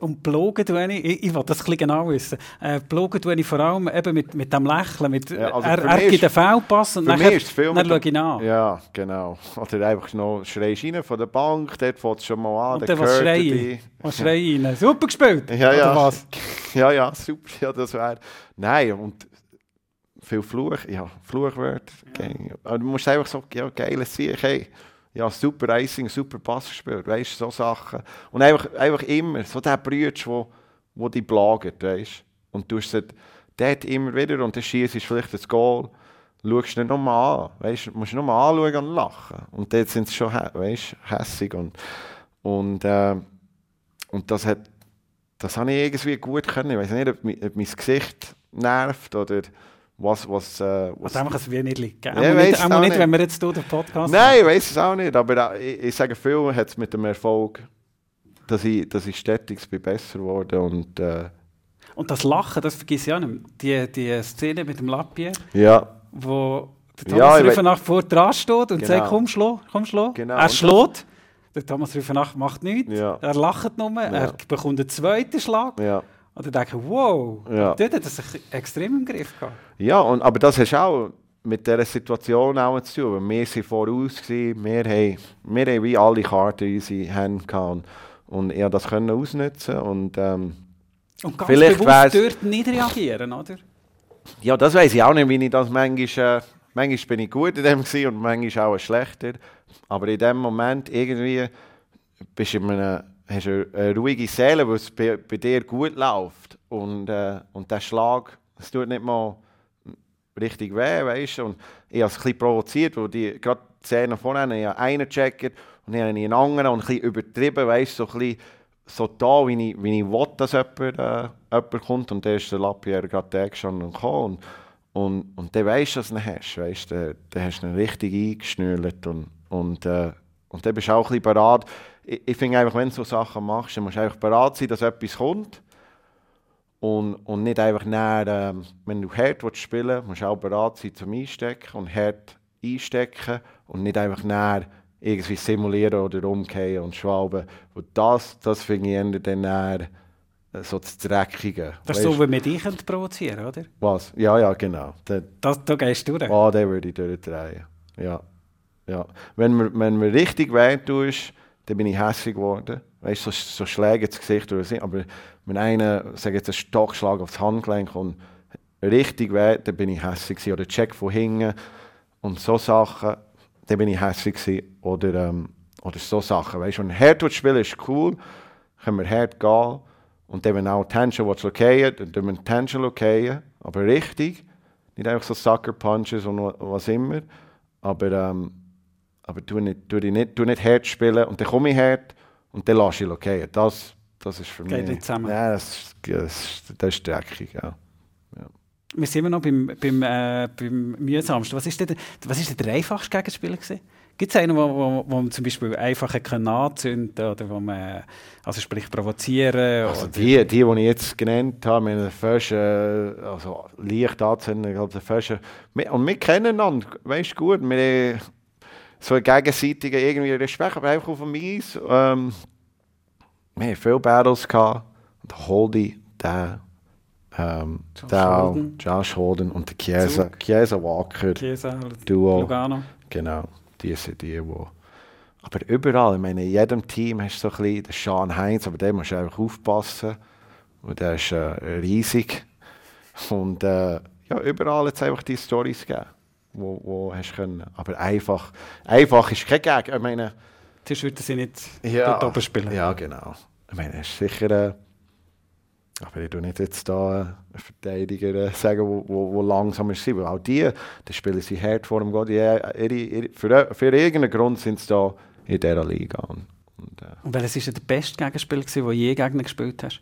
Und blogen tue ich, ich, ich will das ein genau wissen, äh, blogen tue ich vor allem eben mit, mit dem Lächeln, mit, Ja, also er, er gibt Fehlpass und nachher, ist viel dann schaue ich nach. Ja, genau. Oder einfach noch schreist rein von der Bank, dort fängt es schon mal an, und dann was hört schreie dich. ich? Was rein? Super gespielt! Ja, Oder ja. was? Ja, ja, super, ja, das wäre. Nein, und viel Fluch, ja, Fluchwörter. geil. Aber du musst einfach so, ja, geiles Sieg, hey. Ja, super Racing, super Pass gespielt, weißt so Sachen. Und einfach, einfach immer, so der Brütsch, wo, wo dich plagt, weißt. Und du hast dort immer wieder und dann schießt vielleicht das Goal, schaust nicht nochmal an, weißt du, musst nochmal anschauen und lachen. Und dort sind sie schon, weißt hässig und, und, äh, und das hat, das habe ich irgendwie gut können. Ich weiß nicht, ob, ob mein Gesicht nervt oder was, was, äh, was Also einfach ein wenig liegen. Ja, nicht, auch nicht, wenn wir jetzt hier den Podcast Nein, ich weiß es auch nicht, aber ich, ich sage, viel hat es mit dem Erfolg, dass ich, dass ich stetig bin besser geworden und, äh, Und das Lachen, das vergiss ich auch nicht. Die, die Szene mit dem Lappier, Ja, wo der Ja, Thomas we- Rüfenach vor dran steht und Genau. sagt, komm, schlo, komm, schlo. Genau. Er schlägt. Der Thomas Rüfenach macht nichts. Ja. Er lacht nur. Er bekommt einen zweiten Schlag. ja. Denke ich, wow, Ja. dort hat er sich extrem im Griff gehabt. Ja, und, aber das hast auch mit dieser Situation auch zu tun. Wir waren voraus, gewesen, wir haben, wir haben wie alle Karten in unsere Hände gehabt und, ich das können ausnutzen und ähm, Und ganz Vielleicht bewusst dort nicht reagieren, oder? ja, das weiß ich auch nicht, wie ich das manchmal, äh, manchmal bin ich gut in dem und manchmal auch schlechter, aber in dem Moment irgendwie bist du in einem, hast du eine ruhige Seele, weil es bei, bei dir gut läuft und, äh, und der Schlag, es tut nicht mal richtig weh, weißt und ich habe es ein provoziert, weil die, gerade die Szene vorhin, ich habe einen gecheckt und ich habe einen anderen und ein bisschen übertrieben, weißt so ein bisschen so da, wie ich, wie ich will, dass jemand, äh, jemand kommt. Und dann ist der Lapierre gerade schon und gekommen und, und, und dann weisst du, dass du hast, weißt dann, dann hast du ihn richtig eingeschnürt und, und, äh, und dann bist du auch ein bisschen bereit. Ich, ich finde einfach, wenn du so Sachen machst, dann musst du einfach bereit sein, dass etwas kommt und, und nicht einfach näher, ähm, wenn du hart willst spielen musst du auch bereit sein zum Einstecken und hart einstecken und nicht einfach näher irgendwie simulieren oder umkehren und schwalben. Und das, das finde ich eher dann näher äh, so das Dreckige. Das ist so, wie wir dich provozieren oder? Was? Ja, ja, genau. Da, Das, da gehst du durch. Ah, den würde ich durchdrehen. Ja. ja. Wenn mir, wenn mir richtig weh tust, dann bin ich hässlich geworden. Weißt du, so, so Schläge ins Gesicht oder so. Aber wenn einer, sag jetzt, einen Stockschlag aufs Handgelenk und richtig weh, dann bin ich hässlich gewesen. Oder Check von hinten und so Sachen, dann bin ich hässlich gewesen. Oder, ähm, oder so Sachen. Weißt du, wenn hart spielen ist cool, können wir hart gehen. Und dann, wenn auch Tension lokieren, dann tun wir Tension lokieren. Aber richtig. Nicht einfach so Sucker Punches und wa- was immer. Aber, ähm, aber tu nicht, tu nicht, tu nicht hart spielen und dann komme ich hart und dann lasse ich okay. Das, das ist für Geht mich. nicht zusammen. Ja, das, ist- das, das ist dreckig. Ja. Wir sind immer noch beim, beim, äh, beim mühsamsten. Was ist denn, der- was ist denn der einfachste Gegenspieler gewesen? Gibt es einen, wo, wo, wo man zum Beispiel einfach anzünden oder wo man, also sprich provozieren Also die, die, die ich jetzt genannt habe, meine den First, äh, also leicht anzünden, ich glaube, der First, wir, und wir kennen einander, weißt du gut, wir so einen gegenseitigen irgendwie Respekt, aber einfach auf dem Eis. Ähm, wir haben viele Battles gehabt, der Holdy, der, ähm, Josh der Holden. Josh Holden und der Chiesa. Chiesa Walker, Chiesa, Duo. Lugano? Genau, die sind die, die. Aber überall, ich meine, in jedem Team hast du so ein bisschen den Sean Heinz, aber der musst du einfach aufpassen. Und der ist äh, riesig. Und äh, ja, überall hat es einfach die Storys gegeben, wo, wo hast können. Aber einfach, einfach ist kein Gag. Ich meine, Sonst würden sie nicht ja, dort oben spielen. ja, genau. Ich meine, es ist sicher. Äh, aber ich tue nicht jetzt da äh, einen Verteidiger äh, sagen, wo, wo, wo langsam ist. Weil auch die, die spielen sie hart vor dem Gott. Für, für irgendeinen Grund sind sie da in dieser Liga. Und, äh, Und welches war der beste Gegenspieler, gewesen, den du je gegen gespielt hast?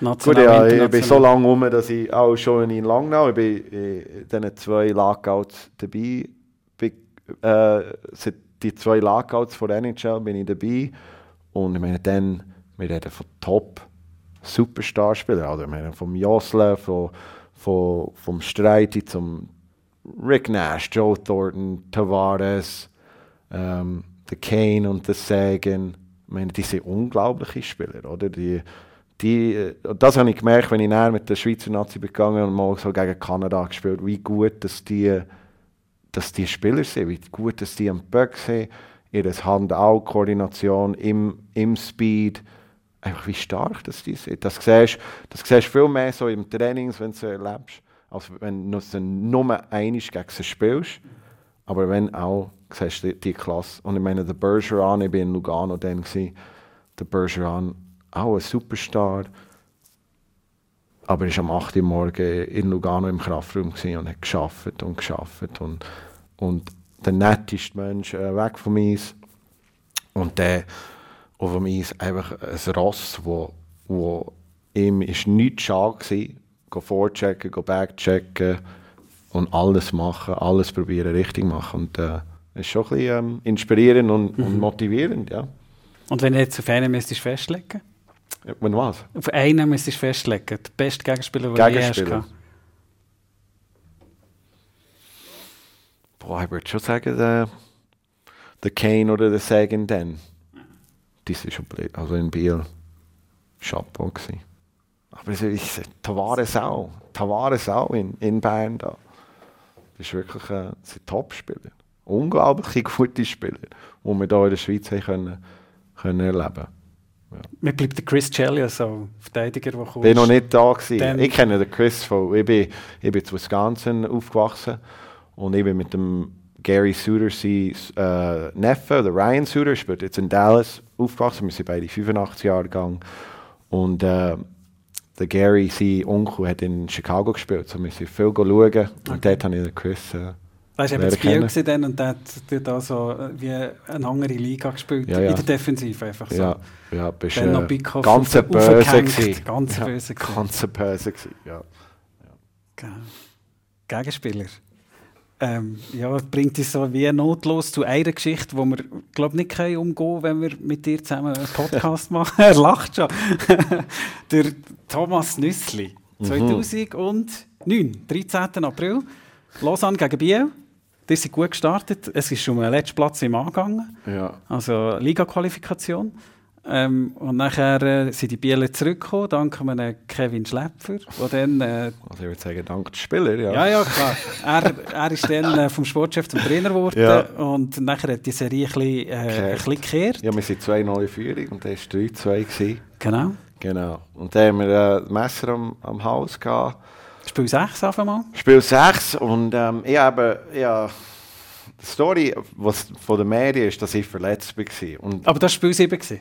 Gut, ja, ich bin so lange rum, dass ich auch schon in Langnau, ich bin in diesen zwei Lagouts dabei. Bin, äh, seit die zwei Lagouts von NHL bin ich dabei. Und ich meine, dann, wir reden von Top Superstar-Spielern. Also, ich meine, vom Josle, von, von, vom Streiti zum Rick Nash, Joe Thornton, Tavares, ähm, der Kane und der Sagan. Ich meine, die sind unglaubliche Spieler, oder? Die, die, äh, das habe ich gemerkt, wenn ich näher mit der Schweizer Nazi bin gegangen und mal so gegen Kanada gespielt, wie gut dass die, dass die Spieler sind, wie gut dass die am Böck sind, ihre Hand-Auge-Koordination im, im Speed, einfach wie stark dass die sind. Das siehst, das viel mehr so im Training, wenn du sie erlebst, als wenn du sie nur einmal gegen sie spielst. Aber wenn auch, siehst die, die Klasse. Und ich meine, der Bergeron, ich war in Lugano dann, der Bergeron, auch ein Superstar. Aber er war am 8 Uhr morgen in Lugano im Kraftraum und hat geschafft und geschafft. Und, und der netteste Mensch äh, weg vom Eis. Und der auf dem Eis einfach ein Ross, wo, wo ihm ist nichts schade war, vorchecken, go backchecken und alles machen, alles probieren richtig machen. Und äh, es ist schon ein bisschen ähm, inspirierend und, und motivierend, ja. Und wenn du jetzt auf einen müsstest festlegen Wenn was? Auf einen müsstest du festlegen. Der beste Gegenspieler, den du je hast. Gegenspieler. Boah, ich würde schon sagen, der, der Kane oder der Sagan dann. Die sind schon blöd. Also in Biel. Chapeau gewesen. Aber es ist Tavares auch. Tavares auch in, in Bern da. Das ist wirklich äh, das sind Top-Spieler. Unglaubliche gute Spieler, die wir hier in der Schweiz haben können, können erleben Mir bleibt der Chris Chelios, so Verteidiger, der kommt. bin noch nicht da gewesen. Dann- ich kenne den Chris von, ich bin, ich bin zu Wisconsin aufgewachsen und ich bin mit dem Gary Suter, sein äh, Neffe, der Ryan Suter, spielt jetzt in Dallas aufgewachsen. Wir sind beide 85 Jahre gegangen und äh, der Gary, sein Onkel, hat in Chicago gespielt. So wir sind viel schauen und dort habe ich den Chris. Äh, Da war eben das Biel dann und der hat auch so wie eine andere Liga gespielt. Ja, ja. In der Defensive einfach so. ja, ja, bist Dann noch äh, ganz auf- böse gewesen. Ganz ja, böse gewesen. Ganz böse gewesen, ja. Genau. Gegenspieler. Ähm, ja, bringt uns so wie notlos zu einer Geschichte, wo wir, glaube nicht können umgehen wenn wir mit dir zusammen einen Podcast machen. er lacht schon. Der Thomas Nüssli, Mhm. 2009, 13. April, Lausanne gegen Biel. Die sind gut gestartet. Es ist um den letzten Platz im Angegangen, Ja. also Liga-Qualifikation. Ähm, und nachher äh, sind die Bieler zurückgekommen, dank einem Kevin Schläpfer, der dann äh, Also ich würde sagen, dank der Spieler. Ja. ja, ja, klar. Er, er ist dann äh, vom Sportchef zum Trainer geworden Ja. und nachher hat die Serie ein bisschen, äh, ein Gekehrt. bisschen gekehrt. Ja, wir sind 2-0 in Führung und der war 3-2. gewesen. Genau. Genau. Und dann haben wir äh, das Messer am, am Haus gehabt. Spiel 6 auf einmal. Spiel 6 und ähm, ich habe, ja, die Story was von den Medien ist, dass ich verletzt war. Und Aber das war Spiel 7. Gewesen.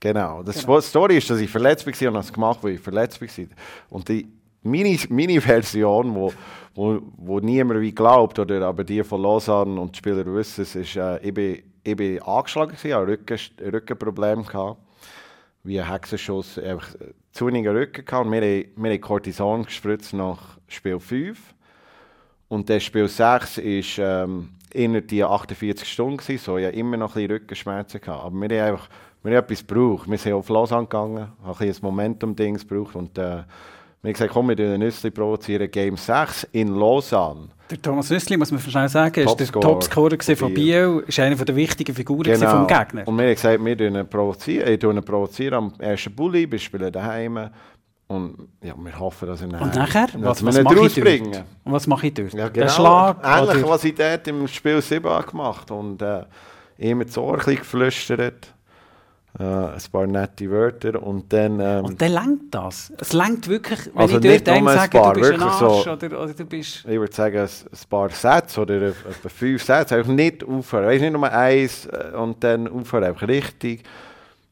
Genau. Das die Story ist, dass ich verletzt war und habe es gemacht, weil ich verletzt war. Und die, meine, meine Version, wo, wo, wo niemand wie glaubt, oder aber die von Lausanne und die Spieler wissen ist, äh, ich, bin, ich bin angeschlagen, gewesen, hatte Rücken, Rückenproblem. Gehabt, wie ein Hexenschuss, einfach zu wenig Rücken gehabt. Und wir, haben- wir haben Cortison gespritzt nach Spiel 5. Und das Spiel 6 ist ähm, innerhalb die 48 Stunden gewesen, so ich hatte immer noch ein bisschen Rückenschmerzen gehabt. Aber wir haben einfach wir haben etwas gebraucht. Wir sind auf Lausanne gegangen, haben ein Momentum-Dings gebraucht und äh, wir haben gesagt, komm, wir den Nüssli provozieren. Game 6 in Lausanne. Der Thomas Nüssli, muss man schnell sagen, ist der Topscorer von Biel, ist einer der wichtigen Figuren gewesen vom Gegner. Genau. Und wir haben gesagt, wir provozieren, ich ihn provozieren am ersten Bulli, wir spielen daheim. Und ja, wir hoffen, dass er Und nachher? Was, was mache ich dort? Und was mache ich dort? Ja, genau. Schlag? Ähnlich, oder- was ich dort im Spiel 7 habe gemacht und äh, Ohr ein bisschen geflüstert. Äh, ein paar nette Wörter und dann... Ähm, Und dann lenkt das. Es lenkt wirklich, wenn Also ich dort ein sage, paar, du bist ein Arsch so- oder, oder du bist... ich würde sagen, ein, paar Sätze oder etwa fünf Sätze, einfach nicht aufhören. Weißt, nicht nur eins äh, und dann aufhören, einfach richtig.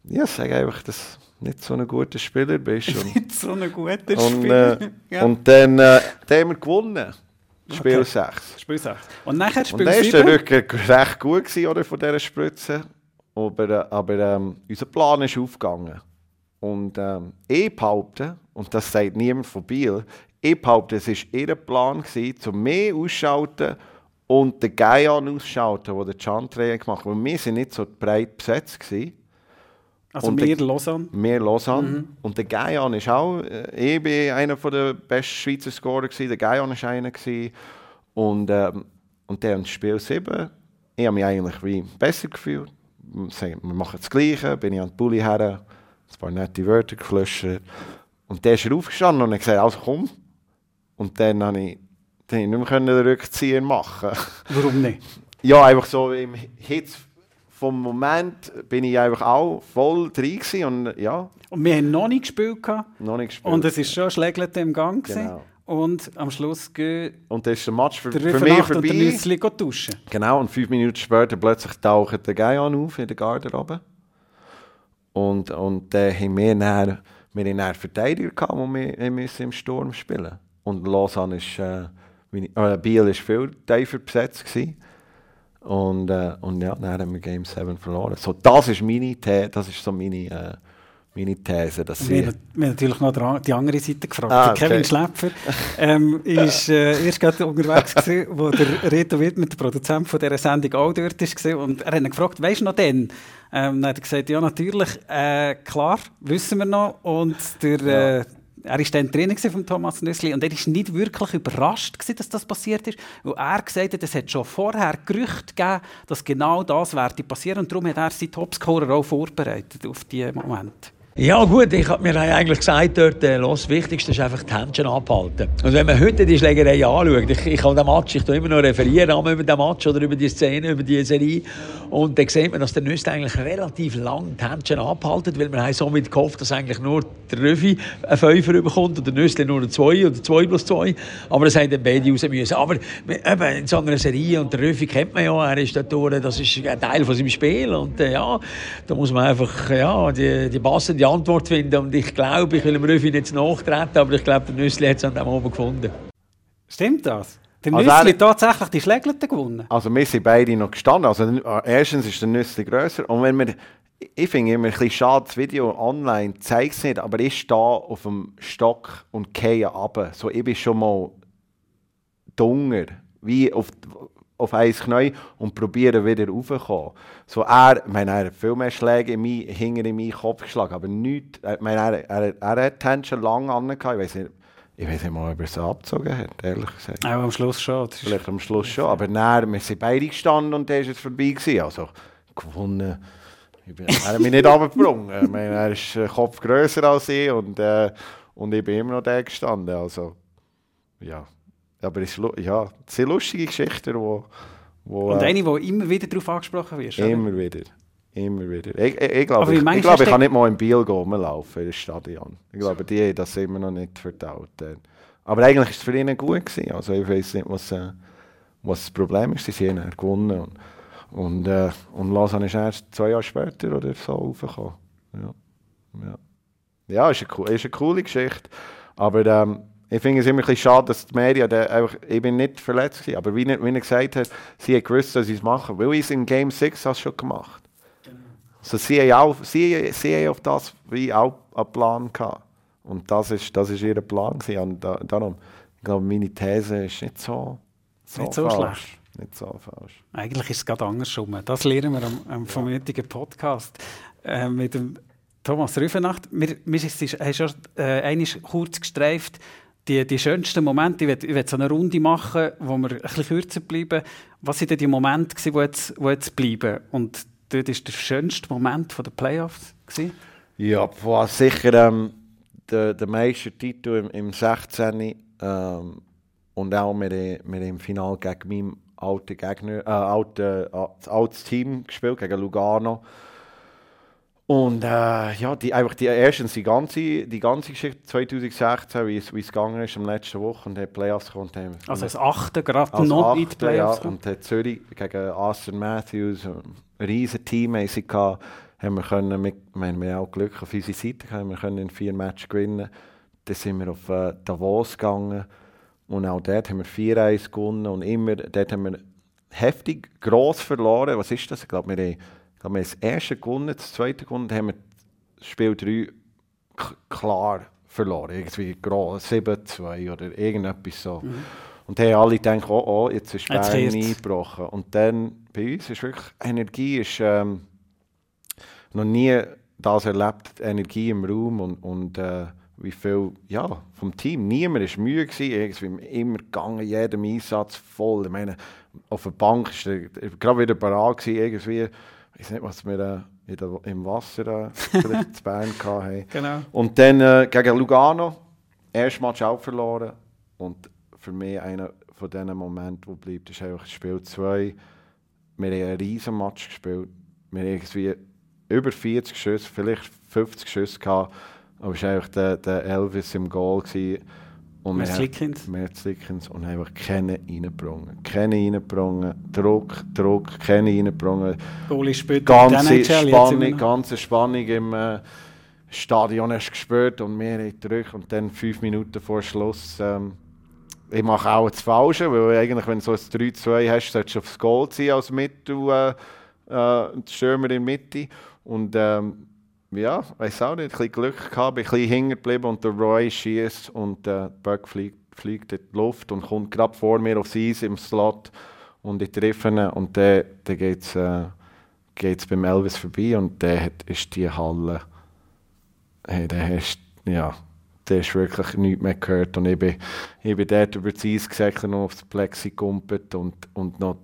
Ja, ich sage einfach, dass du nicht so ein guter Spieler bist. Und, Nicht so ein guter und, Spieler. äh, ja. und dann äh, dann haben wir gewonnen. Spiel Okay. 6. Spiel 6. Und nachher Und Spiel dann war der 7. Rücken recht gut gewesen, oder, von dieser Spritze. Aber, äh, aber ähm, unser Plan ist aufgegangen. Und ähm, ich behaupte, und das sagt niemand von Biel, ich behaupte, es war ihr Plan, gewesen, zu mehr ausschalten und den Geian ausschalten, den der Chantre gemacht hat. Weil wir sind nicht so breit besetzt gewesen. Also und der- Lausanne. Mehr Lausanne. Mhm. Und der Geian ist auch, äh, ich bin einer der besten Schweizer Scorer gewesen, der Geian ist einer gewesen. Und, ähm, und dann das Spiel 7, ich habe mich eigentlich wie besser gefühlt. Wir sagen, wir machen das Gleiche, bin ich an den Bulli her, ein paar nette Wörter geflüstert. Und dann ist er aufgestanden und hat gesagt, also komm. Und dann habe ich, dann ich nicht mehr den Rückzieher machen Warum nicht? ja, einfach so im Hitz vom Moment bin ich einfach auch voll drin gewesen und ja, Und wir haben noch nicht gespielt. noch nicht gespielt. Und es ist schon Schlägelete im Gang. gewesen. Genau. Und am Schluss geht Und dann ist der Match für, der für mich Rüfenacht und der vorbei. Gehen duschen. Genau, und fünf Minuten später plötzlich taucht der Geian auf in der Garderobe. Und, und dann haben wir dann, wir haben dann Verteidiger gehabt, die wir müssen im Sturm spielen Und Lausanne ist, äh, äh, Biel ist viel tiefer besetzt gewesen. Und, äh, und ja, dann haben wir Game 7 verloren. So, das ist meine, das ist so meine, äh, meine These, dass wir, sie... Wir haben natürlich noch die andere Seite gefragt. Ah, okay. Kevin Schläpfer ähm, ist äh, erst gerade unterwegs gewesen, wo der Reto Wittmann, der Produzent von dieser Sendung, auch dort war. Und er hat ihn gefragt, weisst du noch den? Ähm, dann hat er gesagt, ja natürlich, äh, klar, wissen wir noch. Und der, ja. äh, er war dann drin von Thomas Nüssli und er war nicht wirklich überrascht, gewesen, dass das passiert ist. Weil er gesagt hat, es hat schon vorher Gerüchte gegeben, dass genau das werde passieren. Und darum hat er seinen Topscorer auch vorbereitet auf diesen Moment. Ja gut, ich habe mir eigentlich gesagt, dort, äh, los, das Wichtigste ist einfach die Händchen abhalten. Und wenn man heute die Schlägerei anschaut, ich, ich habe den Match, ich tue immer noch referieren über den Match oder über die Szene, über die Serie, und dann sieht man, dass der Nüsse eigentlich relativ lang die Händchen abhalten, weil man haben somit gehofft, dass eigentlich nur der Röfi einen Fünfer bekommt und der Nüsse nur einen Zwei oder zwei plus zwei, aber das haben dann beide raus müssen. Aber eben, in so einer Serie, und der Röfi kennt man ja, er ist dort durch, das ist ein Teil von seinem Spiel, und äh, ja, da muss man einfach ja, die, die Bassen, die Antwort finden. Und ich glaube, ich will dem Röfi nicht nachtreten, aber ich glaube, der Nüssli hat es an dem oben gefunden. Stimmt das? Der also Nüssli hat tatsächlich die Schlägelten gewonnen? Also wir sind beide noch gestanden. Also erstens ist der Nüssli grösser und wenn wir ich finde immer ein bisschen schade, das Video online zeigt es nicht, aber ich stehe auf dem Stock und gehe runter. So, ich bin schon mal dunger, wie auf, auf ein Knie und probiere wieder raufzukommen. So, er, meine, er hat viel mehr Schläge in mein, hinter in meinen Kopf geschlagen, aber nichts, meine, er, er, er hat die Hände schon lange angehabt, ich weiß nicht, ich weiß nicht mal, ob er sie abgezogen hat, ehrlich gesagt. Auch am Schluss schon. Vielleicht am Schluss schon, aber dann, wir sind beide gestanden und dann ist es vorbei gewesen. Also, gewonnen. Ich bin, er hat mich nicht abgebrungen. Ich meine, er ist ein Kopf grösser als ich und, äh, und ich bin immer noch da gestanden. Also, ja. Aber es ja, sehr lustige Geschichten, wo, wo, Und eine, wo immer wieder darauf angesprochen wird. Immer oder? wieder. Immer wieder. Ich, ich, ich glaube, ich, ich, glaub, ich kann nicht mal im Biel rumlaufen, in das Stadion. Ich glaube, die haben das immer noch nicht verdaut. Aber eigentlich war es für ihn gut. Gewesen. Also ich weiß nicht, was, äh, was das Problem ist. Sie haben gewonnen. Und, und, äh, und Lausanne ist erst zwei Jahre später oder so raufgekommen. Ja, ja. ja ist, eine, ist eine coole Geschichte. Aber ähm, ich finde es immer ein bisschen schade, dass die Medien, einfach, ich bin nicht verletzt gewesen, aber wie, wie er gesagt hat, sie haben gewusst, dass sie es machen. Weil ich es in Game 6 schon gemacht. Also sie, haben auch, sie, sie haben auf das wie auch einen Plan gehabt. Und das ist, das ist ihr Plan gewesen. Und da, darum, ich glaube, meine These ist nicht so, so, nicht so falsch. schlecht. Nicht so falsch. Eigentlich ist es gerade andersrum. Das lernen wir am, am vom heutigen Podcast äh, mit dem Thomas Rüfenacht. Wir, wir haben schon äh, einmal kurz gestreift, die, die schönsten Momente, ich ich so eine Runde machen, wo wir ein bisschen kürzer bleiben. Was sind denn die Momente, die jetzt, die jetzt bleiben? Und dort war der schönste Moment der Playoffs? Gewesen? Ja, war sicher ähm, der, der Meistertitel im, im 16. Ähm, und auch mit, mit dem Final gegen meinen alten Gegner, äh, alte, äh, altes Team gespielt, gegen Lugano. Und äh, ja, die, einfach die, erstens die ganze, die ganze Geschichte 2016, wie es, wie es gegangen ist, am letzten Woche und die Playoffs kommt. Also das achte gerade noch in die Playoffs. Ja, und hat Zürich gegen Aston Matthews, ein riesiges Team, haben sie gehabt, haben wir können, mit, wir wir auch Glück auf unsere Seite gehabt, wir können in vier Matches gewinnen. Dann sind wir auf äh, Davos gegangen und auch dort haben wir 4-1 gewonnen und immer, dort haben wir heftig gross verloren. Was ist das? Ich glaube, wir haben haben wir das erste gewonnen, das zweite gewonnen, haben wir das Spiel 3 klar verloren. Irgendwie 7-2 oder irgendetwas so. Mhm. Und haben alle gedacht, oh, oh, jetzt ist Bern eingebrochen. Und dann bei uns ist wirklich, Energie ist ähm, noch nie das erlebt, Energie im Raum und, und äh, wie viel, ja, vom Team. Niemand war müde irgendwie immer gegangen, jedem Einsatz voll. Ich meine, auf der Bank war er gerade wieder gewesen, irgendwie ich weiß nicht, was wir äh, im Wasser äh, vielleicht zu Bern hatten. Genau. Und dann äh, gegen Lugano, erst Match auch verloren. Und für mich einer von diesen Momenten, wo bleibt, ist einfach Spiel 2. Wir haben einen riesen Match gespielt. Wir haben irgendwie über 40 Schüsse, vielleicht 50 Schüsse gehabt. Aber es war einfach der, der Elvis im Goal. Gewesen. Und mehr Slickens. Mehr Slickens und einfach keine reingebrungen. Keine reingebrungen. Druck, Druck, keine reingebrungen. Goalie spielt ganze Spannung, ganze Spannung im äh, Stadion hast du gespürt und wir haben gedrückt und dann fünf Minuten vor Schluss ähm, ich mache auch das Falsche, weil eigentlich, wenn du so ein 3-2 hast, solltest du aufs Goal ziehen als Mittel, äh, äh, Stürmer in der Mitte und ähm, ja, weiß auch nicht, ein bisschen Glück gehabt, ein bisschen hängen geblieben und der Roy schießt und der Bug fliegt, fliegt in die Luft und kommt gerade vor mir aufs Eis im Slot und ich treffe ihn und dann, dann geht es äh, geht's beim Elvis vorbei und der hat, ist die Halle, hey, der hast, ja, der ist wirklich nichts mehr gehört und ich bin, ich bin dort über das Eis gesäckelt und aufs Plexi gekumpelt und, und noch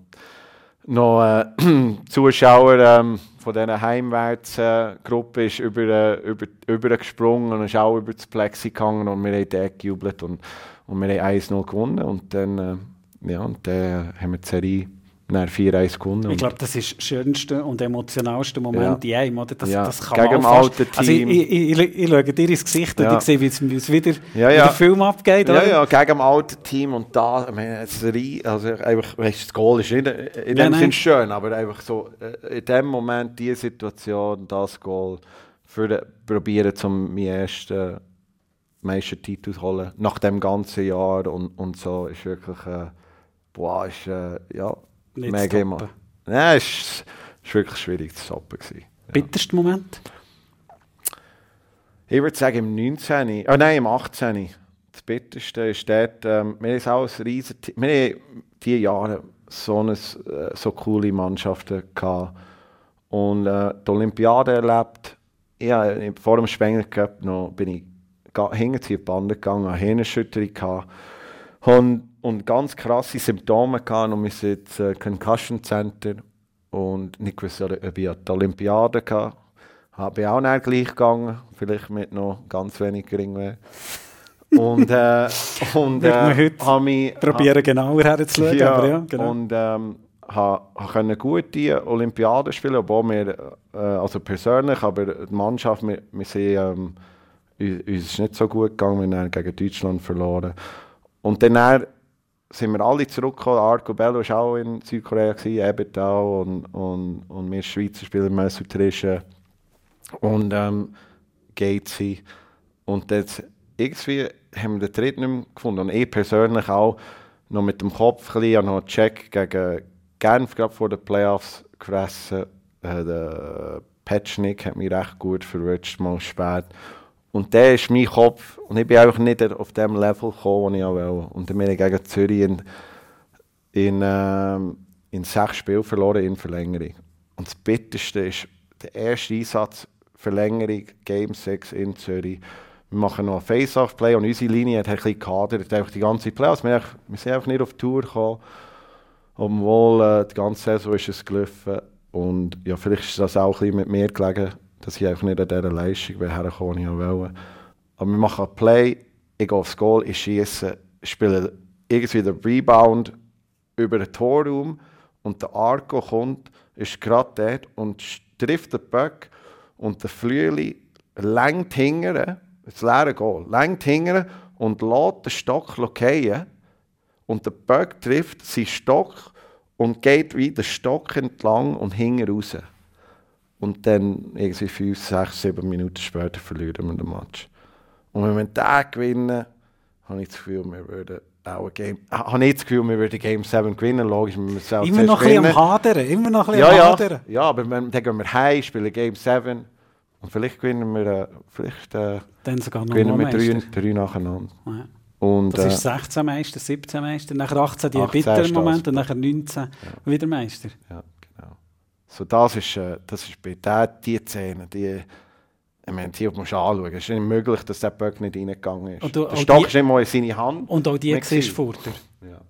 noch äh, Zuschauer ähm, von dieser Heimwärtsgruppe ist über, äh, über, übergesprungen und ist auch über das Plexi gegangen und wir haben dort gejubelt und, und wir haben 1-0 gewonnen und dann, äh, ja, und dann haben wir die Serie nach 4-1 gewonnen. Ich glaube, das ist der schönste und emotionalste Moment ja. in einem. Oder? Das, ja. das kann Gegen man fast, alten also Team. ich, ich, ich, ich schaue dir ins Gesicht Ja. und ich sehe, wie es, wie es wieder Ja, ja. der Film abgeht. Ja, oder? ja, gegen ein altes Team und da, ich meine, also einfach, weißt, das Goal ist nicht in Ja, dem nein. Sinn schön, aber einfach so, äh, in dem Moment, diese Situation, das Goal, für probieren, um meinen ersten Meistertitel zu holen, nach dem ganzen Jahr und, und so, ist wirklich, äh, boah, ist, äh, ja, Nicht zu mega toppen. Nein, es ist, ist wirklich schwierig zu stoppen gewesen. Ja. Bitterster Moment? Ich würde sagen, im 19. Oh nein, im 18. Das Bitterste ist dort, ähm, wir haben auch ein riesen Wir haben diese Jahre so, eine, äh, so coole Mannschaften gehabt. Und äh, die Olympiade erlebt. Ja, äh, vor dem Spengler Cup noch bin ich zu die Bande gegangen, eine Hirnerschütterung gehabt. Und, und ganz krasse Symptome gehabt und wir sind ins äh, Concussion Center und nicht gewusst, ob ich die Olympiade gehabt habe ich auch nicht gleich gegangen, vielleicht mit noch ganz wenig Geringweh. Und, äh, und äh, habe mich... Probieren genauer herzuschauen. Ja, aber ja, genau. und ähm, ha, ha können gute Olympiaden spielen, obwohl wir, äh, also persönlich, aber die Mannschaft, wir, wir sind, ähm, uns, uns ist nicht so gut gegangen, wir haben gegen Deutschland verloren. Und dann sind wir alle zurückgekommen, Arco Bello war auch in Südkorea, Ebert auch und, und, und wir Schweizer Spieler, Mesut Trische und ähm, Gatesy. Und jetzt irgendwie haben wir den dritten nicht mehr gefunden. Und ich persönlich auch noch mit dem Kopf ein bisschen, noch einen Check gegen Genf gerade vor den Playoffs gefressen. Äh, der Petschnik hat mich recht gut verwünscht, mal spät. Und der ist mein Kopf. Und ich bin einfach nicht auf dem Level gekommen, den ich auch will. Und dann bin ich gegen Zürich in, in, ähm, in sechs Spielen verloren in Verlängerung. Und das Bitterste ist der erste Einsatz, Verlängerung, Game 6 in Zürich. Wir machen noch ein Face-Off-Play und unsere Linie hat ein bisschen gehadert, einfach die ganze Playoffs. Wir, wir sind einfach nicht auf die Tour gekommen, obwohl äh, die ganze Saison ist es gelaufen. Und ja, vielleicht ist das auch ein bisschen mit mir gelegen, dass ich einfach nicht an dieser Leistung hergekommen, die auch wollte. Aber wir machen Play, ich gehe aufs Goal, ich schieße, spiele irgendwie den Rebound über den Torraum und der Arco kommt, ist gerade dort und trifft den Böck und der Flüeli längt hingern, das leere Goal, längt hingern und lässt den Stock fallen und der Böck trifft seinen Stock und geht wie den Stock entlang und hinten raus. Und dann, irgendwie fünf, sechs, sieben Minuten später, verlieren wir den Match. Und wenn wir den gewinnen, habe ich das Gefühl, wir würden auch ein Game, ah, habe ich das Gefühl, wir würden Game 7 gewinnen. Logisch, wir müssen auch Immer noch ein bisschen gewinnen. am Hadern. Immer noch ein bisschen Ja, am ja, Hadern. ja, aber wenn, dann gehen wir heim, spielen Game 7 und vielleicht gewinnen wir, äh, vielleicht äh, Dann sogar noch gewinnen wir drei, drei nacheinander. Ja. Und, Das äh, ist 16 Meister, 17 Meister, nachher 18 die 18 bitteren. Momente und nachher 19 wieder Meister. Ja. So, das ist, äh, das ist bei der, die Szene, die, ich meine, die musst du anschauen. Es ist nicht möglich, dass der Böck nicht reingegangen ist. Und du- der und Stock die- ist nicht mal in seine Hand. Und auch die siehst du vor dir. Ja.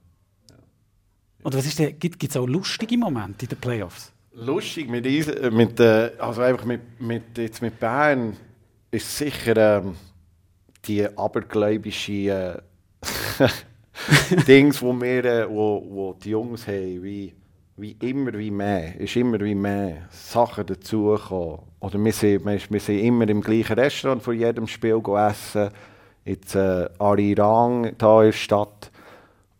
Oder was ist der, gibt es auch lustige Momente in den Playoffs? Lustig mit, äh, mit, äh, also einfach mit, mit, jetzt mit Bern ist sicher ähm, die abergläubische äh, Dings, wo wir, äh, wo, wo die Jungs haben, wie, wie immer wie mehr, ist immer wie mehr Sachen dazugekommen. Oder wir sind, wir, sind immer im gleichen Restaurant vor jedem Spiel essen. Jetzt äh, Arirang da in der Stadt.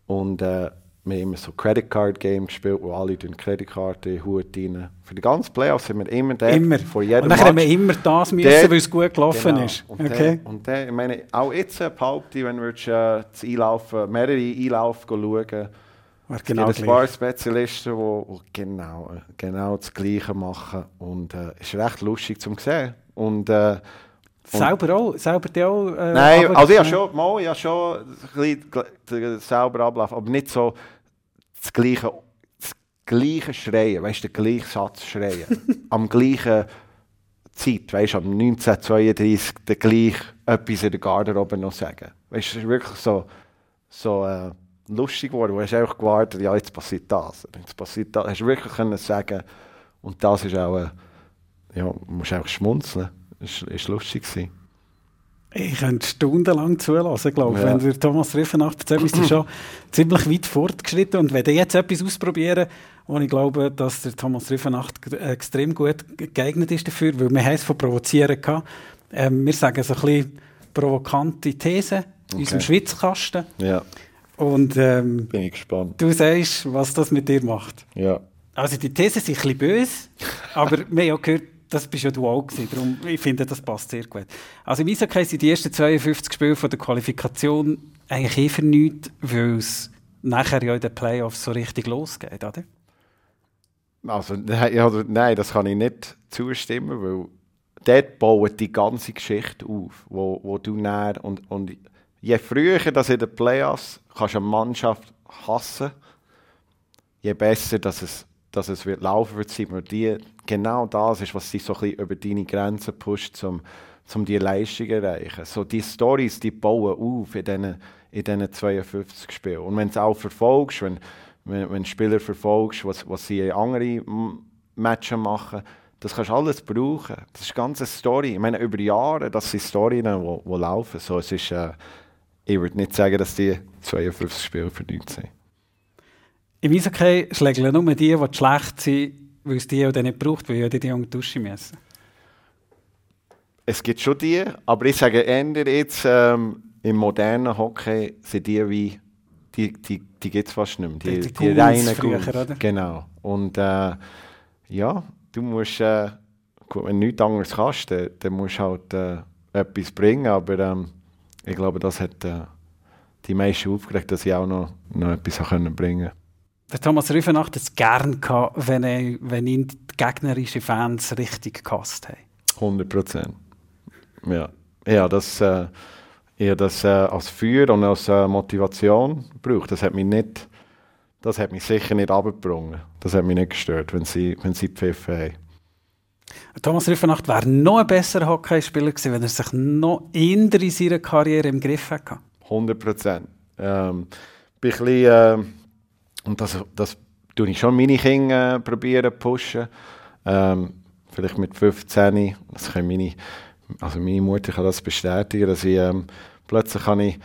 Und äh, wir haben immer so Credit Card Game gespielt, wo alle die Kreditkarte in den Hut rein. Für die ganzen Playoffs sind wir immer dort. Immer. Vor jedem und nachher haben wir Match. immer das müssen, weil es gut gelaufen Genau. ist. Und, Okay. der, und der, ich meine, auch jetzt äh, behaupte ich, wenn wir jetzt, äh, das Einlaufen, mehrere Einlaufen schauen, es genau gibt ein paar. Spezialisten, die, die genau, äh, genau das Gleiche machen. Und äh, es ist recht lustig zu sehen. Und, äh, Selber auch? Selber auch? Äh, Nein, also ich habe schon, mal, ich habe schon ein bisschen selber Ablauf, aber nicht so das gleiche, das gleiche Schreien, weißt du, den gleichen Satz schreien. am gleichen Zeit, weißt du, am 1932 den gleich etwas in der Garderobe noch sagen. Weißt du, es ist wirklich so, so äh, lustig geworden, du hast einfach gewartet, ja, jetzt passiert das, jetzt passiert das. Hast du wirklich können sagen und das ist auch, äh, ja, du musst einfach schmunzeln. Es ist, ist lustig gewesen. Ich könnte stundenlang zulassen, glaube ich. Ja. Wenn der Thomas Riffenacht erzählt, ist er schon ziemlich weit fortgeschritten. Und wenn ihr jetzt etwas ausprobieren, wo ich glaube, dass der Thomas Riffenacht g- extrem gut geeignet ist dafür, weil wir es von provozieren gehabt. Ähm, wir sagen so ein bisschen provokante Thesen in unserem Schwitzkasten. Ja, Und ähm, bin ich gespannt. du sagst, was das mit dir macht. Ja. Also die Thesen sind ein bisschen böse, aber wir haben ja gehört, das bist ja du auch gewesen. Darum, ich finde, das passt sehr gut. Also im Eishockey sind die ersten 52 Spiele von der Qualifikation eigentlich eh für nichts, weil es nachher ja in den Playoffs so richtig losgeht, oder? Also, nein, ja, nein, das kann ich nicht zustimmen, weil dort baut die ganze Geschichte auf, wo, wo du näher und, und je früher das in den Playoffs kannst eine Mannschaft hassen, je besser dass es, dass es wird laufen wird weil die, genau das ist, was dich so ein über deine Grenzen pusht, um, um die Leistung zu erreichen. So die Stories, die bauen auf in diesen, in diesen 52 Spielen. Und wenn du es auch verfolgst, wenn, wenn, wenn Spieler verfolgst, was, was sie in andere M- Matches machen, das kannst du alles brauchen. Das ist eine ganze Story. Ich meine, über Jahre, das sind Storys, die, die laufen. So, es ist, äh, ich würde nicht sagen, dass die 52 Spiele verdient sind. Im Eishockey schlägeln nur die, die schlecht sind, weil es die dann nicht braucht, weil die die unter die Dusche müssen. Es gibt schon die, aber ich sage eher jetzt, ähm, im modernen Hockey sind die wie, die, die, die gibt es fast nicht mehr. Die, Die- die, die reinen früher, oder? Genau. Und äh, ja, du musst, äh, gut, wenn du nichts anderes kannst, dann, dann musst du halt äh, etwas bringen, aber ähm, ich glaube, das hat äh, die meisten aufgeregt, dass ich auch noch, noch etwas können bringen Der Thomas Rüfenacht hat es gern gehabt, wenn, er, wenn ihn die gegnerischen Fans richtig gehasst haben. 100 Prozent. Ja, ja das, äh, ich habe das äh, als Feuer und als äh, Motivation gebraucht. Das hat mich nicht, das hat mich sicher nicht abgebrungen. Das hat mich nicht gestört, wenn sie, wenn sie Pfiffe haben. Thomas Rüfenacht wäre noch ein besserer Hockeyspieler gewesen, wenn er sich noch in seiner Karriere im Griff hätte. 100 Prozent. Ähm, bin ein bisschen, ähm, und das, das tue ich schon meine Kinder äh, probieren pushen. Ähm, vielleicht mit 15, das kann meine, also meine Mutter kann das bestätigen, dass ich ähm, plötzlich habe ich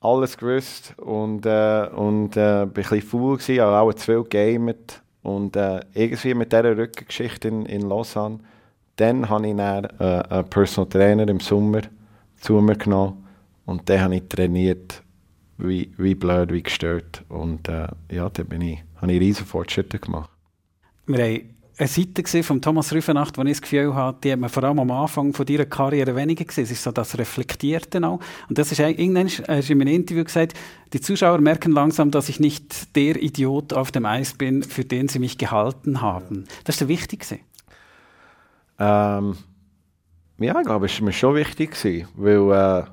alles gewusst und, äh, und äh, bin ein bisschen faul gewesen, auch zu viel gegamet und äh, irgendwie mit dieser Rückengeschichte in, in Lausanne, dann habe ich dann, äh, einen Personal Trainer im Sommer zu mir genommen und dann habe ich trainiert, wie, wie blöd, wie gestört. Und äh, ja, da bin ich, habe ich riesen Fortschritte gemacht. Wir haben eine Seite von Thomas Rüfenacht, wo ich das Gefühl hatte, die hat man vor allem am Anfang von ihrer Karriere weniger gesehen. Es ist so das Reflektierte auch. Und das ist irgendwann hast du in einem Interview gesagt, die Zuschauer merken langsam, dass ich nicht der Idiot auf dem Eis bin, für den sie mich gehalten haben. Das ist der Wichtigste. Ähm, ja, ich glaube, es war mir schon wichtig, weil äh,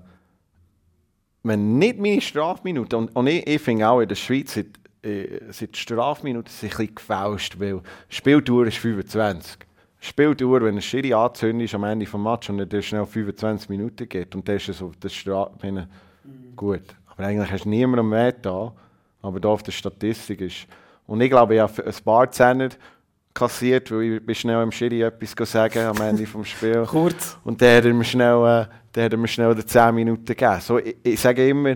wenn nicht meine Strafminuten, und, und ich, ich finde auch in der Schweiz äh, Strafminuten sind ein bisschen gefälscht, weil Spieltour ist 25. Spieltour, wenn ein Schiri anzündet ist am Ende des Matches und er schnell 25 Minuten geht und dann ist es auf der Strafe gut. Aber eigentlich hast du niemandem mehr da, aber da auf der Statistik ist. Und ich glaube, ich habe ein paar Zehner kassiert, weil ich bin schnell im Schiri etwas sagen am Ende des Spiels. Kurz. Und der hat mir schnell, äh, der hat mir schnell die 10 Minuten gegeben. So, ich, ich sage immer,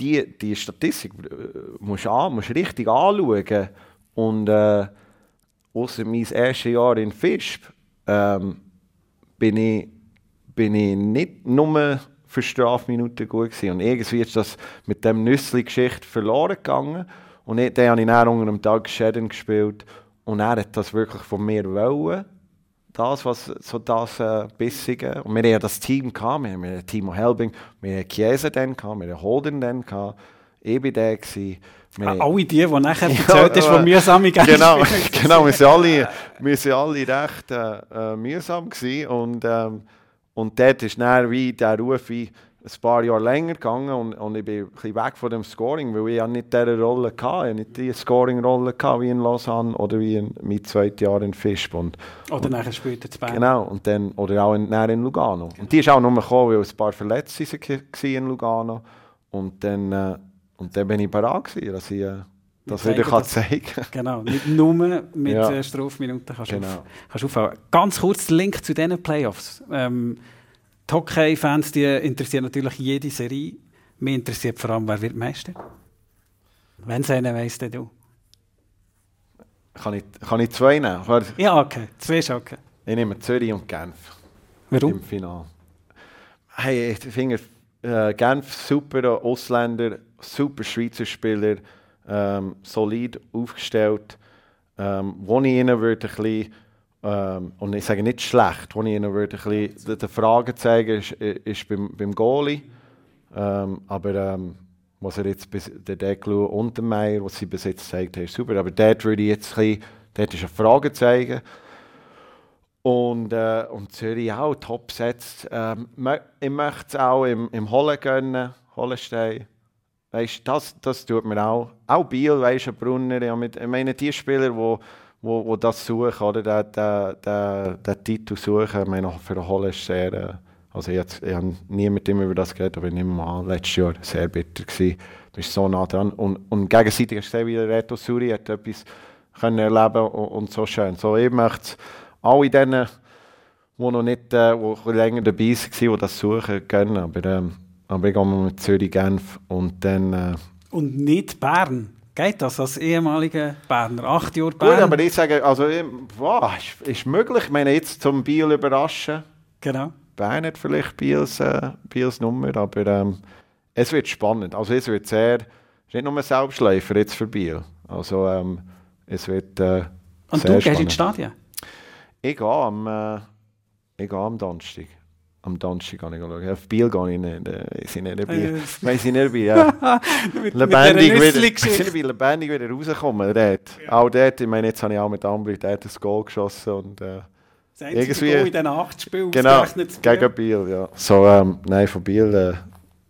die, die Statistik äh, musst du an, musst richtig anschauen. Und äh, außer mein erstes Jahr in Fischb ähm, bin, ich, bin ich nicht nur für Strafminuten gut gewesen. Und irgendwie ist das mit dem Nüssli-Geschichte verloren gegangen. Und dann habe ich dann unter dem Tag Shedden gespielt. Und er hat das wirklich von mir wollen das, was so das äh, Bissige. Und wir hatten ja das Team gehabt, wir haben Timo Helbing, wir hatten Chiesa dann gehabt, wir hatten Holden dann gehabt. Ich war der. Gewesen. Wir Ah, haben- alle die, die nachher Ja, erzählt hast, aber- die mühsame Gänse Genau, spielen. genau wir, sind alle, wir sind alle recht äh, äh, mühsam gewesen und, ähm, und dort ist dann wie der Ruf wie ein paar Jahre länger gegangen und, und ich bin ein bisschen weg von dem Scoring, weil ich nicht diese Rolle hatte, ich nicht die Scoring-Rolle wie in Lausanne oder wie in mein zweites Jahr in Fischb und Oder nachher später zu Bern. Genau, und dann, oder auch in, in Lugano. Und die ist auch nur gekommen, weil ein paar Verletzte waren in Lugano. Und dann, äh, und dann bin ich bereit gewesen, dass ich äh, das wieder kann zeigen. Genau, nicht nur mit Ja. äh, Strafminuten kannst du Genau. auf, kannst aufhauen. Ganz kurz der Link zu diesen Playoffs. Ähm, die Hockey-Fans die interessieren natürlich jede Serie. Mich interessiert vor allem, wer wird Meister. Wenn es einen weiss, dann du. Kann ich, kann ich zwei nehmen? Warte, Ja, okay. Zwei ist okay. Ich nehme Zürich und Genf Warum? im Finale. Hey, ich finde äh, Genf super Ausländer, super Schweizer Spieler, ähm, solid aufgestellt. Ähm, wo ich ihnen würde ein bisschen, ähm, und ich sage nicht schlecht, wo ich ihnen würde ein bisschen die Fragen zeigen, ist, ist beim, beim Goalie. Ähm, aber ähm, was er jetzt bis der Declu und der Meier, was sie bis jetzt gezeigt haben, ist super. Aber dort würde ich jetzt ein bisschen, dort ist eine Frage zeigen. Und, äh, und Zürich auch top setzt. Ähm, ich möchte es auch im, im Holle gönnen, Hollenstein. Das, das tut mir auch. Auch Biel, weißt du, Brunner. Ich meine, die Spieler, die wo, wo, das suchen, oder den, den, den, den Titel suchen, ich meine, für den Holle ist sehr. Äh, also, hab- ich habe nie mit ihm über das geredet, aber ich nehme mal letztes Jahr sehr bitter gewesen. Du bist so nah dran. Und, und gegenseitig hast du gesehen, wie Reto Suri hat etwas können erleben und, und so schön. So, ich möchte alle denen, die noch nicht äh, wo länger dabei waren, die das suchen, gönnen. Aber, ähm, aber ich gehe mal mit Zürich, Genf und dann... Äh, Und nicht Bern. Geht das als ehemaliger Berner? Acht Jahre Bern? Gut, aber ich sage, also, wow, ist, ist möglich. Ich meine, jetzt zum Biel überraschen. Genau. Bern hat vielleicht Biels, äh, Biels Nummer, aber ähm, es wird spannend. Also es wird sehr, es ist nicht nur ein Selbstläufer jetzt für Biel. Also ähm, es wird äh, Und du gehst ins spannend. Stadion? Ich gehe am, äh, ich gehe am Donnerstag. Am Donnerstag gehe ich schauen. Auf Biel gehe ich nicht. Äh, bin nicht Nein, ich bin nicht dabei, ja. Mit, lebendig mit wieder, lebendig wieder rausgekommen. Dort. Auch dort, ich meine, jetzt habe ich auch mit Ambri dort ein Goal geschossen und äh, Das Irgendwie- Goal in diesen acht Spielen Genau, Biel. gegen Biel, ja. So, ähm, nein, von Biel, äh,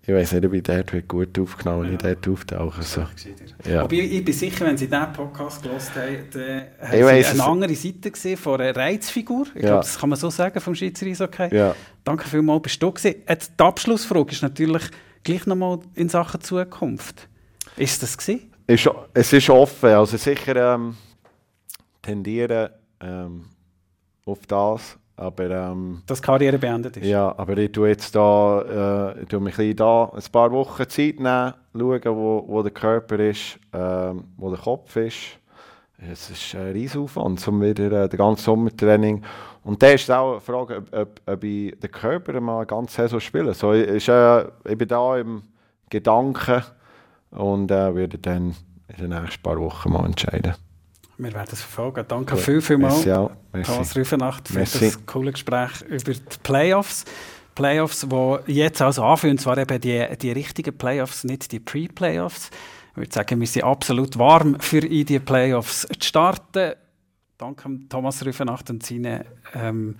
ich weiß nicht, ob ich dort wird gut aufgenommen wenn ich dort auftauche. So. Ja. Aber ich, ich bin sicher, wenn Sie diesen Podcast gehört haben, haben Sie eine andere Seite gesehen von einer Reizfigur. Ich Ja. glaube, das kann man so sagen vom Schweizer Eishockey. Ja. Danke vielmals, bist du gewesen. Jetzt die Abschlussfrage ist natürlich gleich nochmal in Sachen Zukunft. Ist das gewesen? Ist, es ist offen, also sicher ähm, tendieren ähm, auf das, aber ähm, Dass die Karriere beendet ist? ja, aber ich tue jetzt da, äh, ich tue mich ein, da ein paar Wochen Zeit nehmen, schauen, wo, wo der Körper ist, ähm, wo der Kopf ist. Es ist ein riesen Aufwand, um wieder äh, den ganzen Sommertraining. Und da ist auch eine Frage, ob, ob, ob ich den Körper mal ganze Saison spiele. So, ist, äh, ich bin da im Gedanken und äh, werde dann in den nächsten paar Wochen mal entscheiden. Wir werden es verfolgen. Danke Gut. viel, viel mal, Merci auch. Merci. Thomas Rüfenacht, für Merci. das coole Gespräch über die Playoffs. Playoffs, die jetzt also anfühlen, und zwar eben die, die richtigen Playoffs, nicht die Pre-Playoffs. Ich würde sagen, wir sind absolut warm, für in die Playoffs zu starten. Danke an Thomas Rüfenacht und seine, ähm,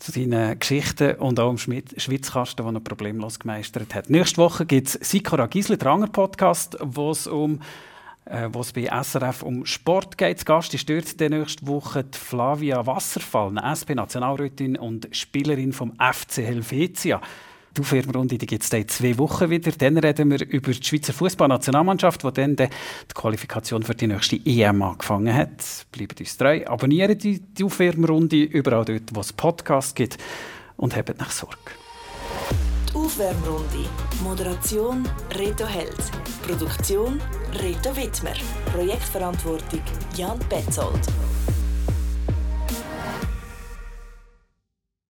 zu seinen Geschichten und auch Schmied- Schwitzkasten, den er problemlos gemeistert hat. Nächste Woche gibt es Sikora Gisli, der andere Podcast, wo es um äh, wo es bei SRF um Sport geht. Gast ist dort nächste Woche die Flavia Wasserfall, eine SP-Nationalrätin und Spielerin vom FC Helvetia. Die Aufwärmrunde gibt es in zwei Wochen wieder. Dann reden wir über die Schweizer Fußballnationalmannschaft, die dann die Qualifikation für die nächste EM angefangen hat. Bleibt uns treu, abonniert die, die Aufwärmrunde überall dort, wo es Podcasts gibt und habt nach Sorge. Die Aufwärmrunde. Moderation Reto Held. Produktion Reto Wittmer. Projektverantwortung Jan Betzold.